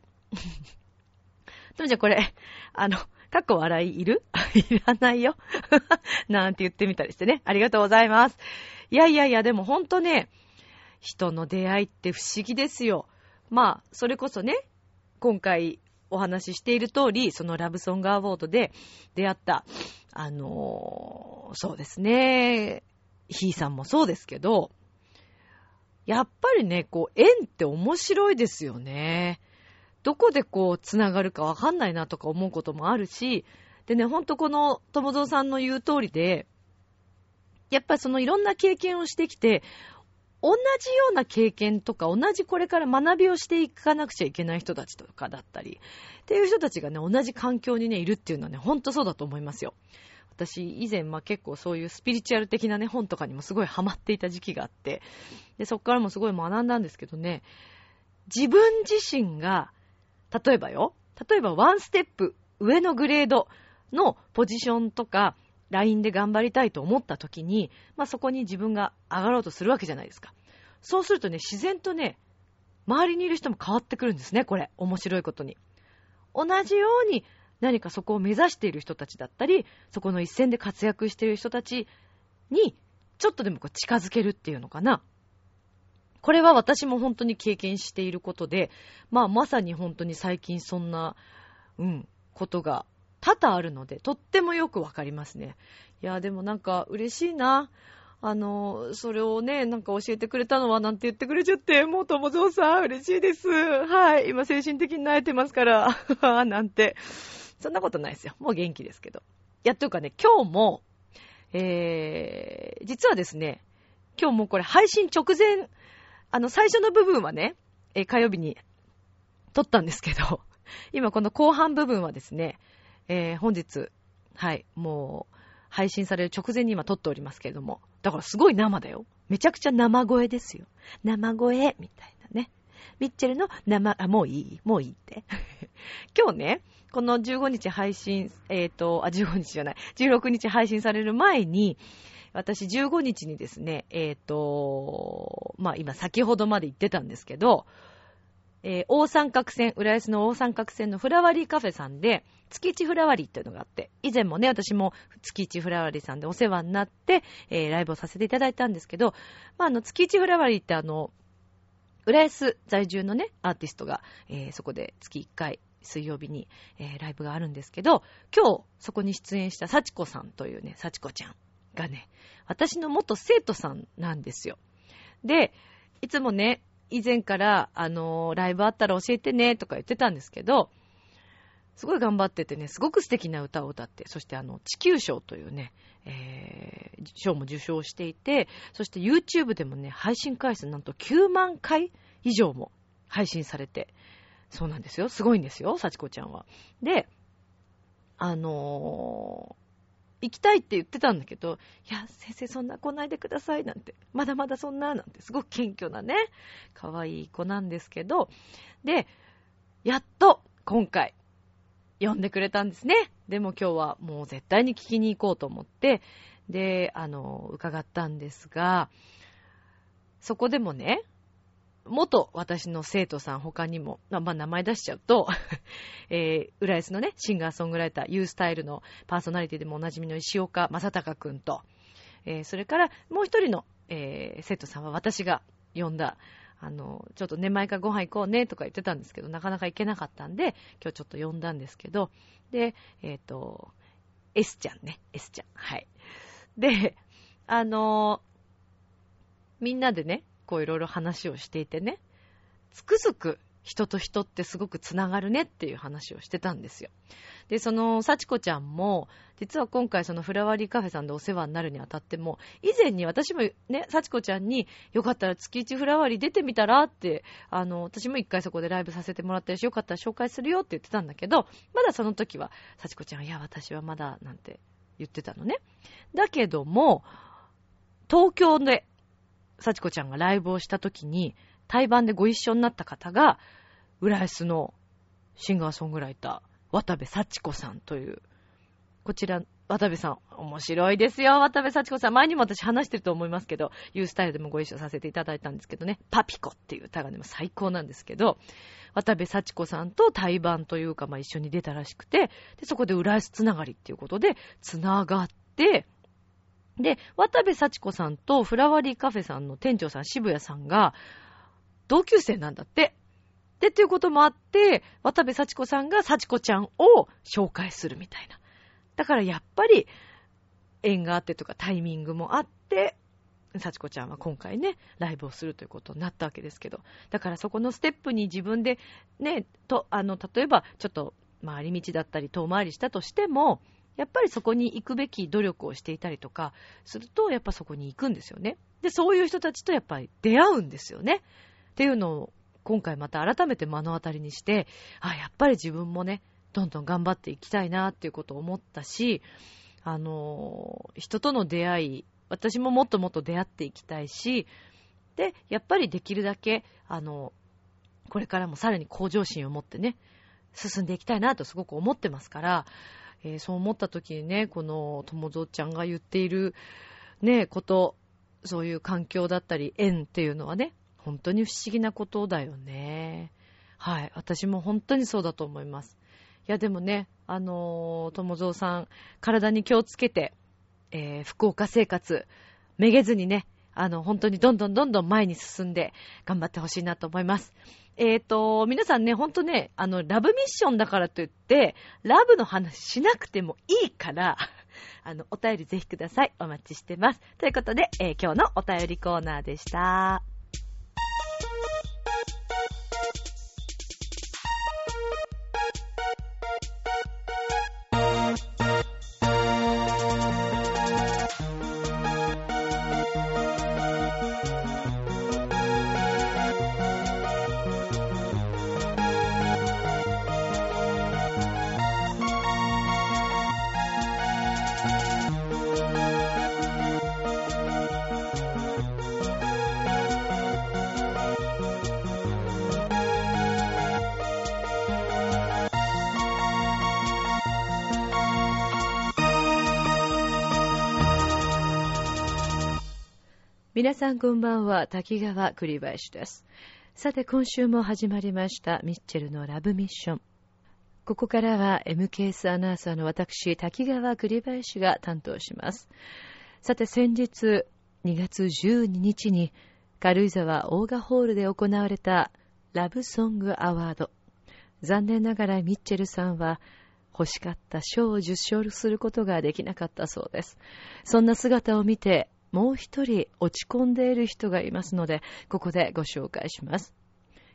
ともちゃんこれ、あの、かっこ笑いいる？いらないよ。なんて言ってみたりしてね。ありがとうございます。いやいやいや、でもほんとね、人の出会いって不思議ですよ。まあ、それこそね、今回お話ししている通り、そのラブソングアワードで出会った、あのー、そうですね、ひーさんもそうですけど、やっぱりね、こう、縁って面白いですよね。どこでこう、つながるかわかんないなとか思うこともあるし、でね、ほんとこの、友蔵さんの言う通りで、やっぱりそのいろんな経験をしてきて、同じような経験とか、同じこれから学びをしていかなくちゃいけない人たちとかだったり、っていう人たちがね、同じ環境にね、いるっていうのはね、ほんとそうだと思いますよ。私、以前、まあ、結構そういうスピリチュアル的なね、本とかにもすごいハマっていた時期があって、で、そっからもすごい学んだんですけどね、自分自身が、例えばよ、例えばワンステップ上のグレードのポジションとか、ラインで頑張りたいと思った時に、まあ、そこに自分が上がろうとするわけじゃないですか。そうするとね、自然とね、周りにいる人も変わってくるんですね、これ。面白いことに。同じように何かそこを目指している人たちだったり、そこの一線で活躍している人たちに、ちょっとでもこう近づけるっていうのかな。これは私も本当に経験していることで、まあまさに本当に最近そんな、うん、ことが多々あるので、とってもよくわかりますね。いや、でもなんか嬉しいな。あの、それをね、なんか教えてくれたのはなんて言ってくれちゃって、もう友蔵さん嬉しいです。はい。今精神的に慣れてますから。なんて。そんなことないですよ。もう元気ですけど。いやというかね、今日も、えー、実はですね、今日もこれ配信直前、あの、最初の部分はね、えー、火曜日に撮ったんですけど、今この後半部分はですね、えー、本日、はい、もう、配信される直前に今撮っておりますけれども、だからすごい生だよ。めちゃくちゃ生声ですよ。生声、みたいなね。ミッチェルの生、あ、もういい？もういいって。今日ね、この15日配信、えっ、ー、と、あ、15日じゃない、16日配信される前に、私15日にですね、えっ、ー、と、まあ今先ほどまで言ってたんですけど、えー、大三角線、浦安の大三角線のフラワリーカフェさんで、月一フラワリーっていうのがあって、以前もね、私も月一フラワリーさんでお世話になって、えー、ライブをさせていただいたんですけど、まあ、あの、月一フラワリーってあの、浦安在住のね、アーティストが、えー、そこで月1回水曜日に、えー、ライブがあるんですけど、今日そこに出演した幸子さんというね、幸子ちゃんがね、私の元生徒さんなんですよ。で、いつもね、以前から、あのー、ライブあったら教えてね、とか言ってたんですけど、すごい頑張っててね、すごく素敵な歌を歌って、そしてあの、地球賞というね、えー、賞も受賞していて、そして YouTube でもね、配信回数なんと9万回以上も配信されて、そうなんですよ。すごいんですよ、幸子ちゃんは。で、あのー、行きたいって言ってたんだけど、いや、先生そんな来ないでくださいなんて、まだまだそんななんて、すごく謙虚なね、可愛い子なんですけど、で、やっと、今回、呼んでくれたんですね。でも今日はもう絶対に聞きに行こうと思って、で、あの、伺ったんですが、そこでもね、元私の生徒さん他にも、まあ、名前出しちゃうと、えー、浦安のね、シンガーソングライター、ユースタイルのパーソナリティでもおなじみの石岡正隆くんと、えー、それからもう一人の、えー、生徒さんは私が呼んだ、あの、ちょっとね、前からご飯行こうねとか言ってたんですけど、なかなか行けなかったんで、今日ちょっと呼んだんですけど、で、えっ、ー、と、S ちゃんね、S ちゃん。はい。で、あのみんなでね、こういろいろ話をしていてね、つくづく人と人ってすごくつながるねっていう話をしてたんですよ。で、その、幸子ちゃんも、実は今回そのフラワーリーカフェさんでお世話になるにあたっても、以前に私もね、幸子ちゃんに、よかったら月一フラワーリー出てみたらって、あの、私も一回そこでライブさせてもらったりし、よかったら紹介するよって言ってたんだけど、まだその時は、幸子ちゃん、いや、私はまだ、なんて言ってたのね。だけども、東京で幸子ちゃんがライブをした時に、対バンでご一緒になった方が、浦安のシンガーソングライター、渡部幸子さんという、こちら渡部さん、面白いですよ、渡部幸子さん。前にも私話してると思いますけど、ユースタイルでもご一緒させていただいたんですけどね、パピコっていう歌がね、最高なんですけど、渡部幸子さんと対バンというか、まあ、一緒に出たらしくて、で、そこで浦安つながりっていうことで、つながって、で、渡部幸子さんとフラワリーカフェさんの店長さん、渋谷さんが、同級生なんだって。で、っていうこともあって、渡部幸子さんが幸子ちゃんを紹介するみたいな。だからやっぱり、縁があってとかタイミングもあって、幸子ちゃんは今回ね、ライブをするということになったわけですけど、だからそこのステップに自分でね、と、あの、例えばちょっと回り道だったり遠回りしたとしても、やっぱりそこに行くべき努力をしていたりとかすると、やっぱそこに行くんですよね。で、そういう人たちとやっぱり出会うんですよね。っていうのを今回また改めて目の当たりにして、あ、やっぱり自分もね、どんどん頑張っていきたいなっていうことを思ったし、あの、人との出会い、私ももっともっと出会っていきたいし、で、やっぱりできるだけ、あの、これからもさらに向上心を持ってね、進んでいきたいなとすごく思ってますから、えー、そう思った時にね、この友蔵ちゃんが言っているね、こと、そういう環境だったり縁っていうのはね、本当に不思議なことだよね。はい。私も本当にそうだと思います。いや、でもね、あのー、友蔵さん、体に気をつけて、えー、福岡生活、めげずにね、あの、本当にどんどんどんどん前に進んで頑張ってほしいなと思います。えっ、ー、と、皆さんね、ほんとね、あの、ラブミッションだからといって、ラブの話しなくてもいいから、あの、お便りぜひください。お待ちしてます。ということで、えー、今日のお便りコーナーでした。皆さんこんばんは、滝川栗林です。さて今週も始まりましたミッチェルのラブミッション。ここからは MKS アナウンサーの私、滝川栗林が担当します。さて先日2月12日に軽井沢オーガホールで行われたラブソングアワード。残念ながらミッチェルさんは欲しかった賞を受賞することができなかったそうです。そんな姿を見てもう一人落ち込んでいる人がいますので、ここでご紹介します。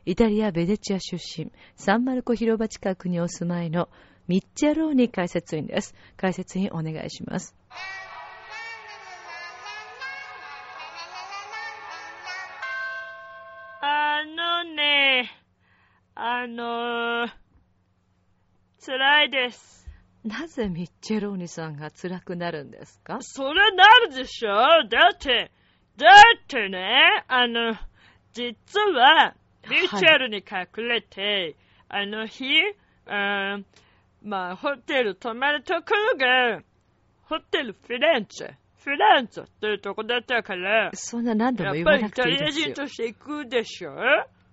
イタリア・ベネチア出身、サンマルコ広場近くにお住まいのミッチェローニ解説員です。解説員お願いします。あのね、あのー、辛いです。なぜミッチェローニさんが辛くなるんですか？それなるでしょ？だって、だってね、あの、実は、ミッチェルに隠れて、はい、あの日、あまあ、ホテル泊まるところが、ホテルフィレンツェ。フィレンツェっていうとこだったから、そんな何度も言わなくていいですよ。やっぱりイタリア人として行くでしょ？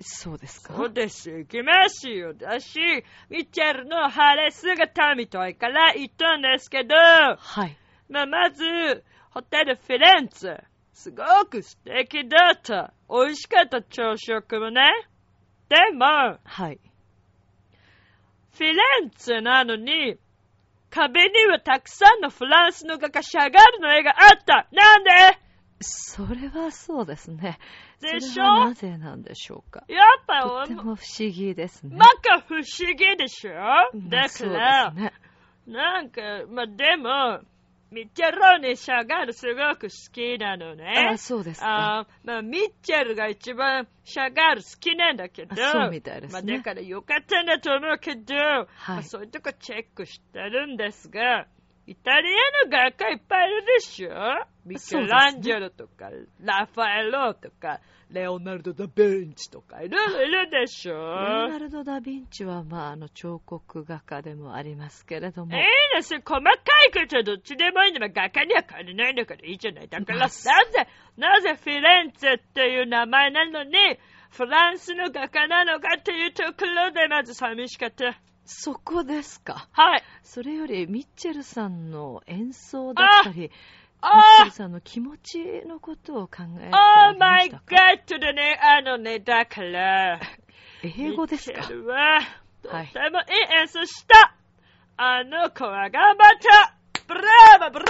そうですか？そうです。行きますよ。だし、ミッチェルの晴れ姿見たいから行ったんですけど、はい。まあ、まず、ホテルフィレンツェ。すごく素敵だった。美味しかった朝食もね。でも、はい。フィレンツェなのに、壁にはたくさんのフランスの画家シャガールの絵があった。なんで？それはそうですね。でしょ？なぜなんでしょうか？やっぱ、とても不思議ですね。まか不思議でしょ？だから、ね、なんか、まあ、でも、ミッチェル・ローニシャガールすごく好きなのね。あ、そうですか。あまあ、ミッチェルが一番シャガール好きなんだけど。そうみたいですね。まあ、だからよかったんだと思うけど、はい、まあ、そういうとこチェックしてるんですが、イタリアの画家いっぱいいるでしょ？ミケランジェロとか、ラファエロとか、レオナルド・ダ・ヴィンチとかいるいるでしょ？レオナルド・ダ・ヴィンチは、まあ、あの、彫刻画家でもありますけれども。ええな、それ細かいことはどっちでもいいんだ画家には変わりないんだからいいじゃない。だから、なぜ、なぜフィレンツェっていう名前なのに、フランスの画家なのかっていうところでまず寂しかった。そこですか？はい。それより、ミッチェルさんの演奏だったり、ミッチェあルさんの気持ちのことを考えて Oh りま my したか？god だね、あのね、だから、英語ですか？ミッチェルは、とはいてもいい演奏した。あの子は頑張ったブラーボブラ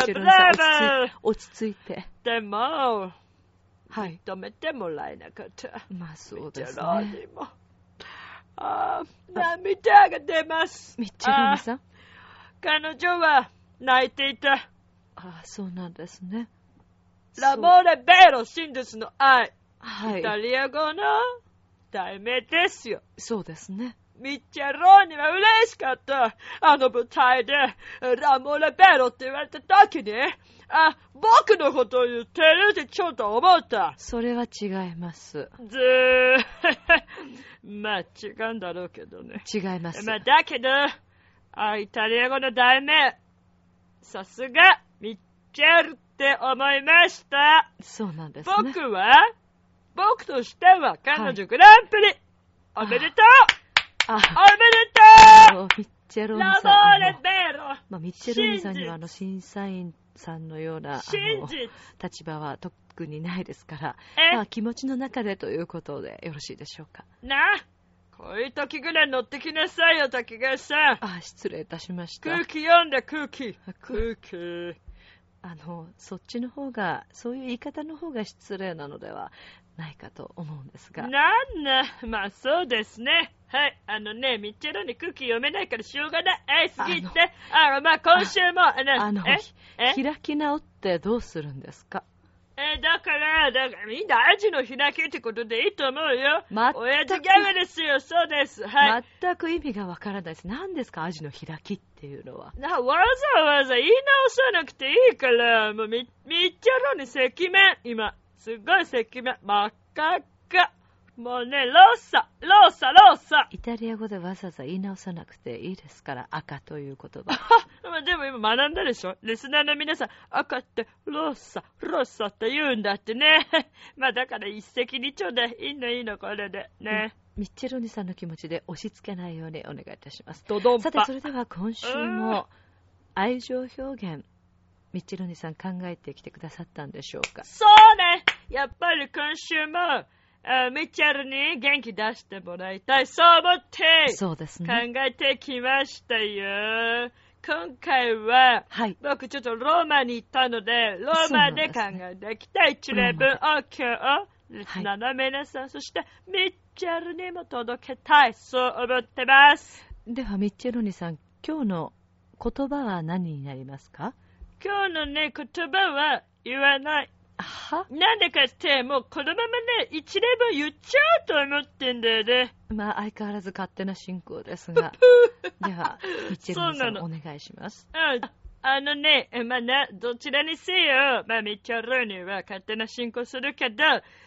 ーボブラーボ落ち着いて。でも、はい。認めてもらえなかった。まあそうですね。にも。ああ、涙が出ます。ミッチェさん彼女は泣いていた。ああ、そうなんですね。ラモーレ・ベロ、真実の愛。はいイ。タリア語の題名ですよ。そうですね。ミッチェローニは嬉しかった。あの舞台で、ラモーレ・ベロって言われた時に、あ、僕のことを言ってるってちょっと思った。それは違います。ずー、まあ違うんだろうけどね。違います。まあだけど、あイタリア語の題名、さすが、ミッチェルって思いました。そうなんですね。僕は、僕としては彼女グランプリ、おめでとうあ、おめあのミッチェでとうラロニさん。あのボーレ・ベロまあ、ミッチェロニさんにはあの審査員さんのようなあの立場は特にないですから、え？まあ、気持ちの中でということでよろしいでしょうか。な？こういう時ぐらい乗ってきなさいよ、滝川さん。あ、失礼いたしました。空気読んで空気。空空気。あの、そっちの方が、そういう言い方の方が失礼なのではないかと思うんですが。なんな、まあそうですね。はい、あのね、ミッチェロに空気読めないからしょうがない。え、すぎて。あの、まあ今週も、あの、あの、ええ？開き直ってどうするんですか？え、だから、だからみんなアジの開きってことでいいと思うよ。全く親父ギャグですよ、そうです。はい。全く意味がわからないです。何ですかアジの開きっていうのは？なわざわざ言い直さなくていいから、もうみ、みっちゃろに赤面、今。すっごい赤面、真っ赤っか。もうね、ロッサ、ロッサ、ロッサ。イタリア語でわざわざ言い直さなくていいですから、赤という言葉。まあでも今学んだでしょ？リスナーの皆さん、赤ってロッサ、ロッサって言うんだってね。まあだから一石二鳥でいいのいいのこれでね。ミッチェロニさんの気持ちで押し付けないようにお願いいたします。ドドンパさて、。それでは今週も愛情表現、ミッチェロニさん考えてきてくださったんでしょうか？そうねやっぱり今週も、あミッチェルに元気出してもらいたい。そう思ってそうです考ね。えてきましたよ。今回は、はい。僕ちょっとローマに行ったので、ローマで考えていきたい一例文を今日、リスナーの皆さん、そしてミッチェルにも届けたい。そう思ってます。では、ミッチェロニさん、今日の言葉は何になりますか？今日のね、言葉は言わない。は？なんでかって、もうこのままね、一例文言っちゃおうと思ってんだよね。まあ、相変わらず勝手な進行ですが。では、ミッチェさん、お願いします。うん。あのね、えまあな、どちらにせよ、まあ、ミッチェルには勝手な進行するけど、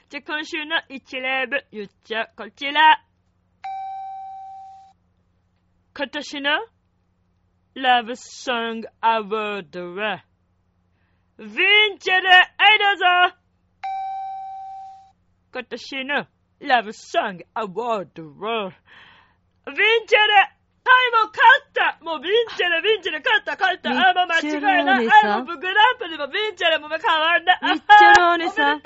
じゃあ今週の一例文言っちゃう。こちら。今年のラブソングアワードは、ヴィンチェル、ぞ今年のラブソングアワードは、ヴィンチェルはい、もう勝った。もうヴィンチェル、ヴィンチェル勝った、勝った。あ、もう間違いない。あ、もうグランプリもヴィンチェルも変わんな。いミッチェルお姉さん。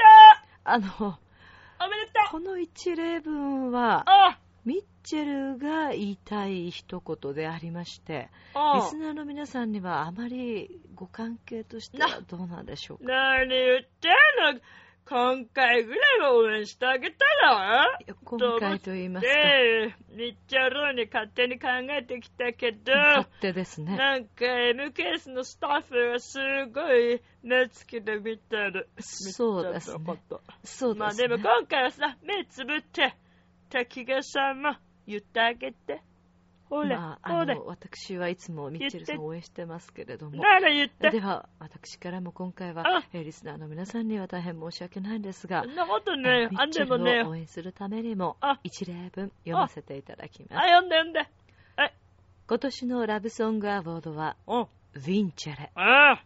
あの、う。おめでとう。この一例文は、あミッチェルが言いたい一言でありまして、あリスナーの皆さんにはあまりご関係としてはどうなんでしょうか？何言ってんの？今回ぐらいは応援してあげたら？今回と言いますか、で、ミッチェルに勝手に考えてきたけど、勝手ですね。なんか MKS のスタッフがすごい目つきで見てる。そうですね。そうまあですね。でも今回はさ、目つぶって、滝川さんも言ってあげて。ほれ、まあ、ほれ。私はいつもミッチェルさんを応援してますけれども。なら言って。では、私からも今回はあ、えーリスナーの皆さんには大変申し訳ないんですがそ、んなことえねー、あんでもね応援するためにもあ、一例文読ませていただきます。あ、読んで読んで。今年のラブソングアワードは、うん。ウィンチェレ。あ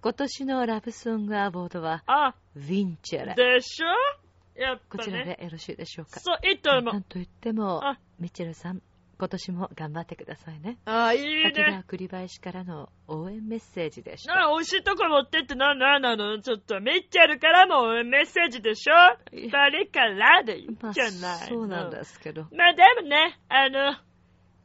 今年のラブソングアワードは、ウィンチェレ。でしょ？やっこぱね。ちらでよろしいでしょうか。そう、いいと思う。なんと言ってもあ、ミッチェルさん、今年も頑張ってくださいね。あ、いい滝川ね。栗林からの応援メッセージでした。なあ、美味しいとこ持ってってな、な、なの？ちょっと、ミッチェルからもメッセージでしょ？誰からでいいじゃないそうなんですけど。まあでもね、あの、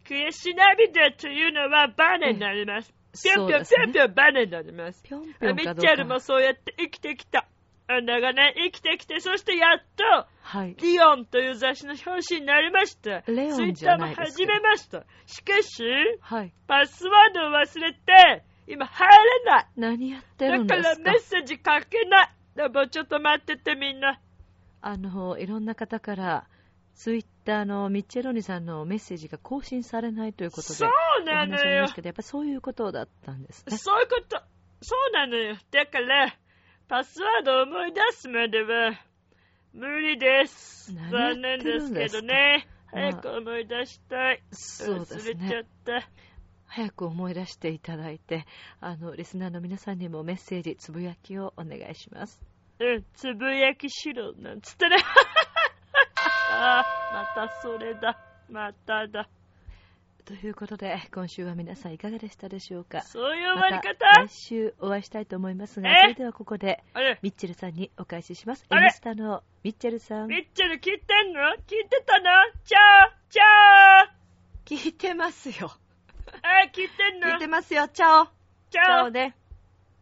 悔し涙というのはバネになります。ぴょんぴょんぴょんぴょんバネになります。ぴょんぴょんミッチェルもそうやって生きてきた。あ長年生きてきて、そしてやっと、はい。リオンという雑誌の表紙になりました。レオンツイッじターも始ゃないですけどめました。しかし、はい。パスワードを忘れて、今入れない。何やってるだんですか？からメッセージ書けない。でもちょっと待っててみんな。あの、いろんな方から、ツイッターのミッチェロニさんのメッセージが更新されないということで、そうおなのよやっぱそういうことだったんですね。そういうこと。そうなのよ。だから、パスワードを思い出すまでは、無理です。残念ですけどね。まあ早く思い出したい。そうです忘れちゃねっ。た。早く思い出していただいて、あの、リスナーの皆さんにもメッセージ、つぶやきをお願いします。うん、つぶやきしろ、なんつってね。ああ、またそれだ。まただ。ということで、今週は皆さんいかがでしたでしょうか？そういう終わまり方？た来週お会いしたいと思いますが、え？それではここで、ミッチェルさんにお返しします。あれ？N スタのミッチェルさん。ミッチェル聞いてんの？聞いてたの？チャーチャ聞いてますよ。ーえ、聞いてんの？聞いてますよ。チャオ。チチャオね。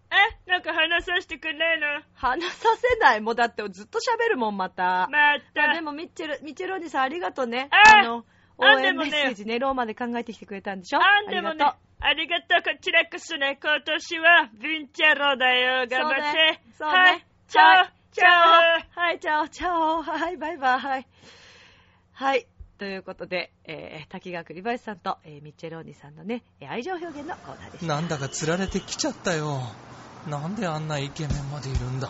え、なんか話させてくれないの話させない？もうだってずっと喋るもん、また。また。あでも、ミッチェル、ミッチェルおじさんありがとうね。え？あの、応援あでもねメッセージね、ローマで考えてきてくれたんでしょ？あんでもねありがとう。、ありがとう、こちらこそね、今年は、ヴィンチェロだよ、頑張って。そうね。はい、チャはいオ、チャオ。はい、チャオ、チャオ。はい、バイバイ。はい。はい。ということで、えー、滝川栗林さんと、えー、ミッチェローニさんのね、えー愛情表現のコーナーでした。なんだか釣られてきちゃったよ。なんであんなイケメンまでいるんだ？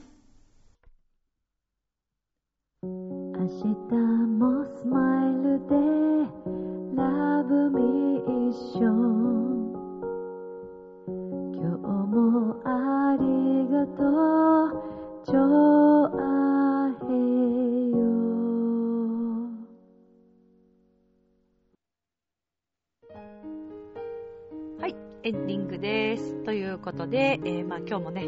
ことで、えーまあ今日もね、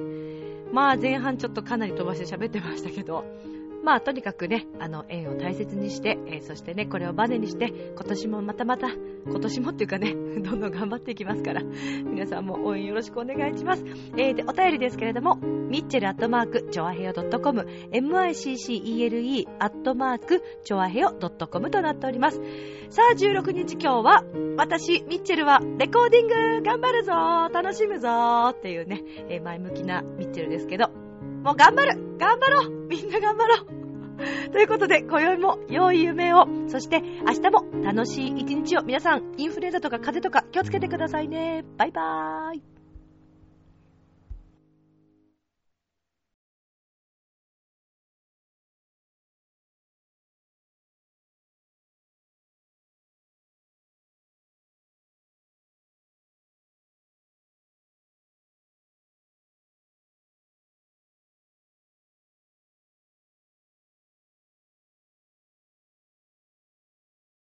まあ前半ちょっとかなり飛ばして喋ってましたけど、まあとにかくね、あの縁を大切にして、えーそしてね、これをバネにして、今年もまたまた、今年もっていうかね、どんどん頑張っていきますから、皆さんも応援よろしくお願いします。えーで、お便りですけれども、ミッチェルアットマーク、チョアヘヨ .com、miccele アットマーク、チョアヘヨ .com となっております。さあ、16日今日は、私、ミッチェルは、レコーディング頑張るぞ楽しむぞっていうね、えー前向きなミッチェルですけど、もう頑張る。頑張ろう。みんな頑張ろう。ということで、今宵も良い夢を、そして明日も楽しい一日を。皆さん、インフルエンザとか風邪とか気をつけてくださいね。バイバーイ。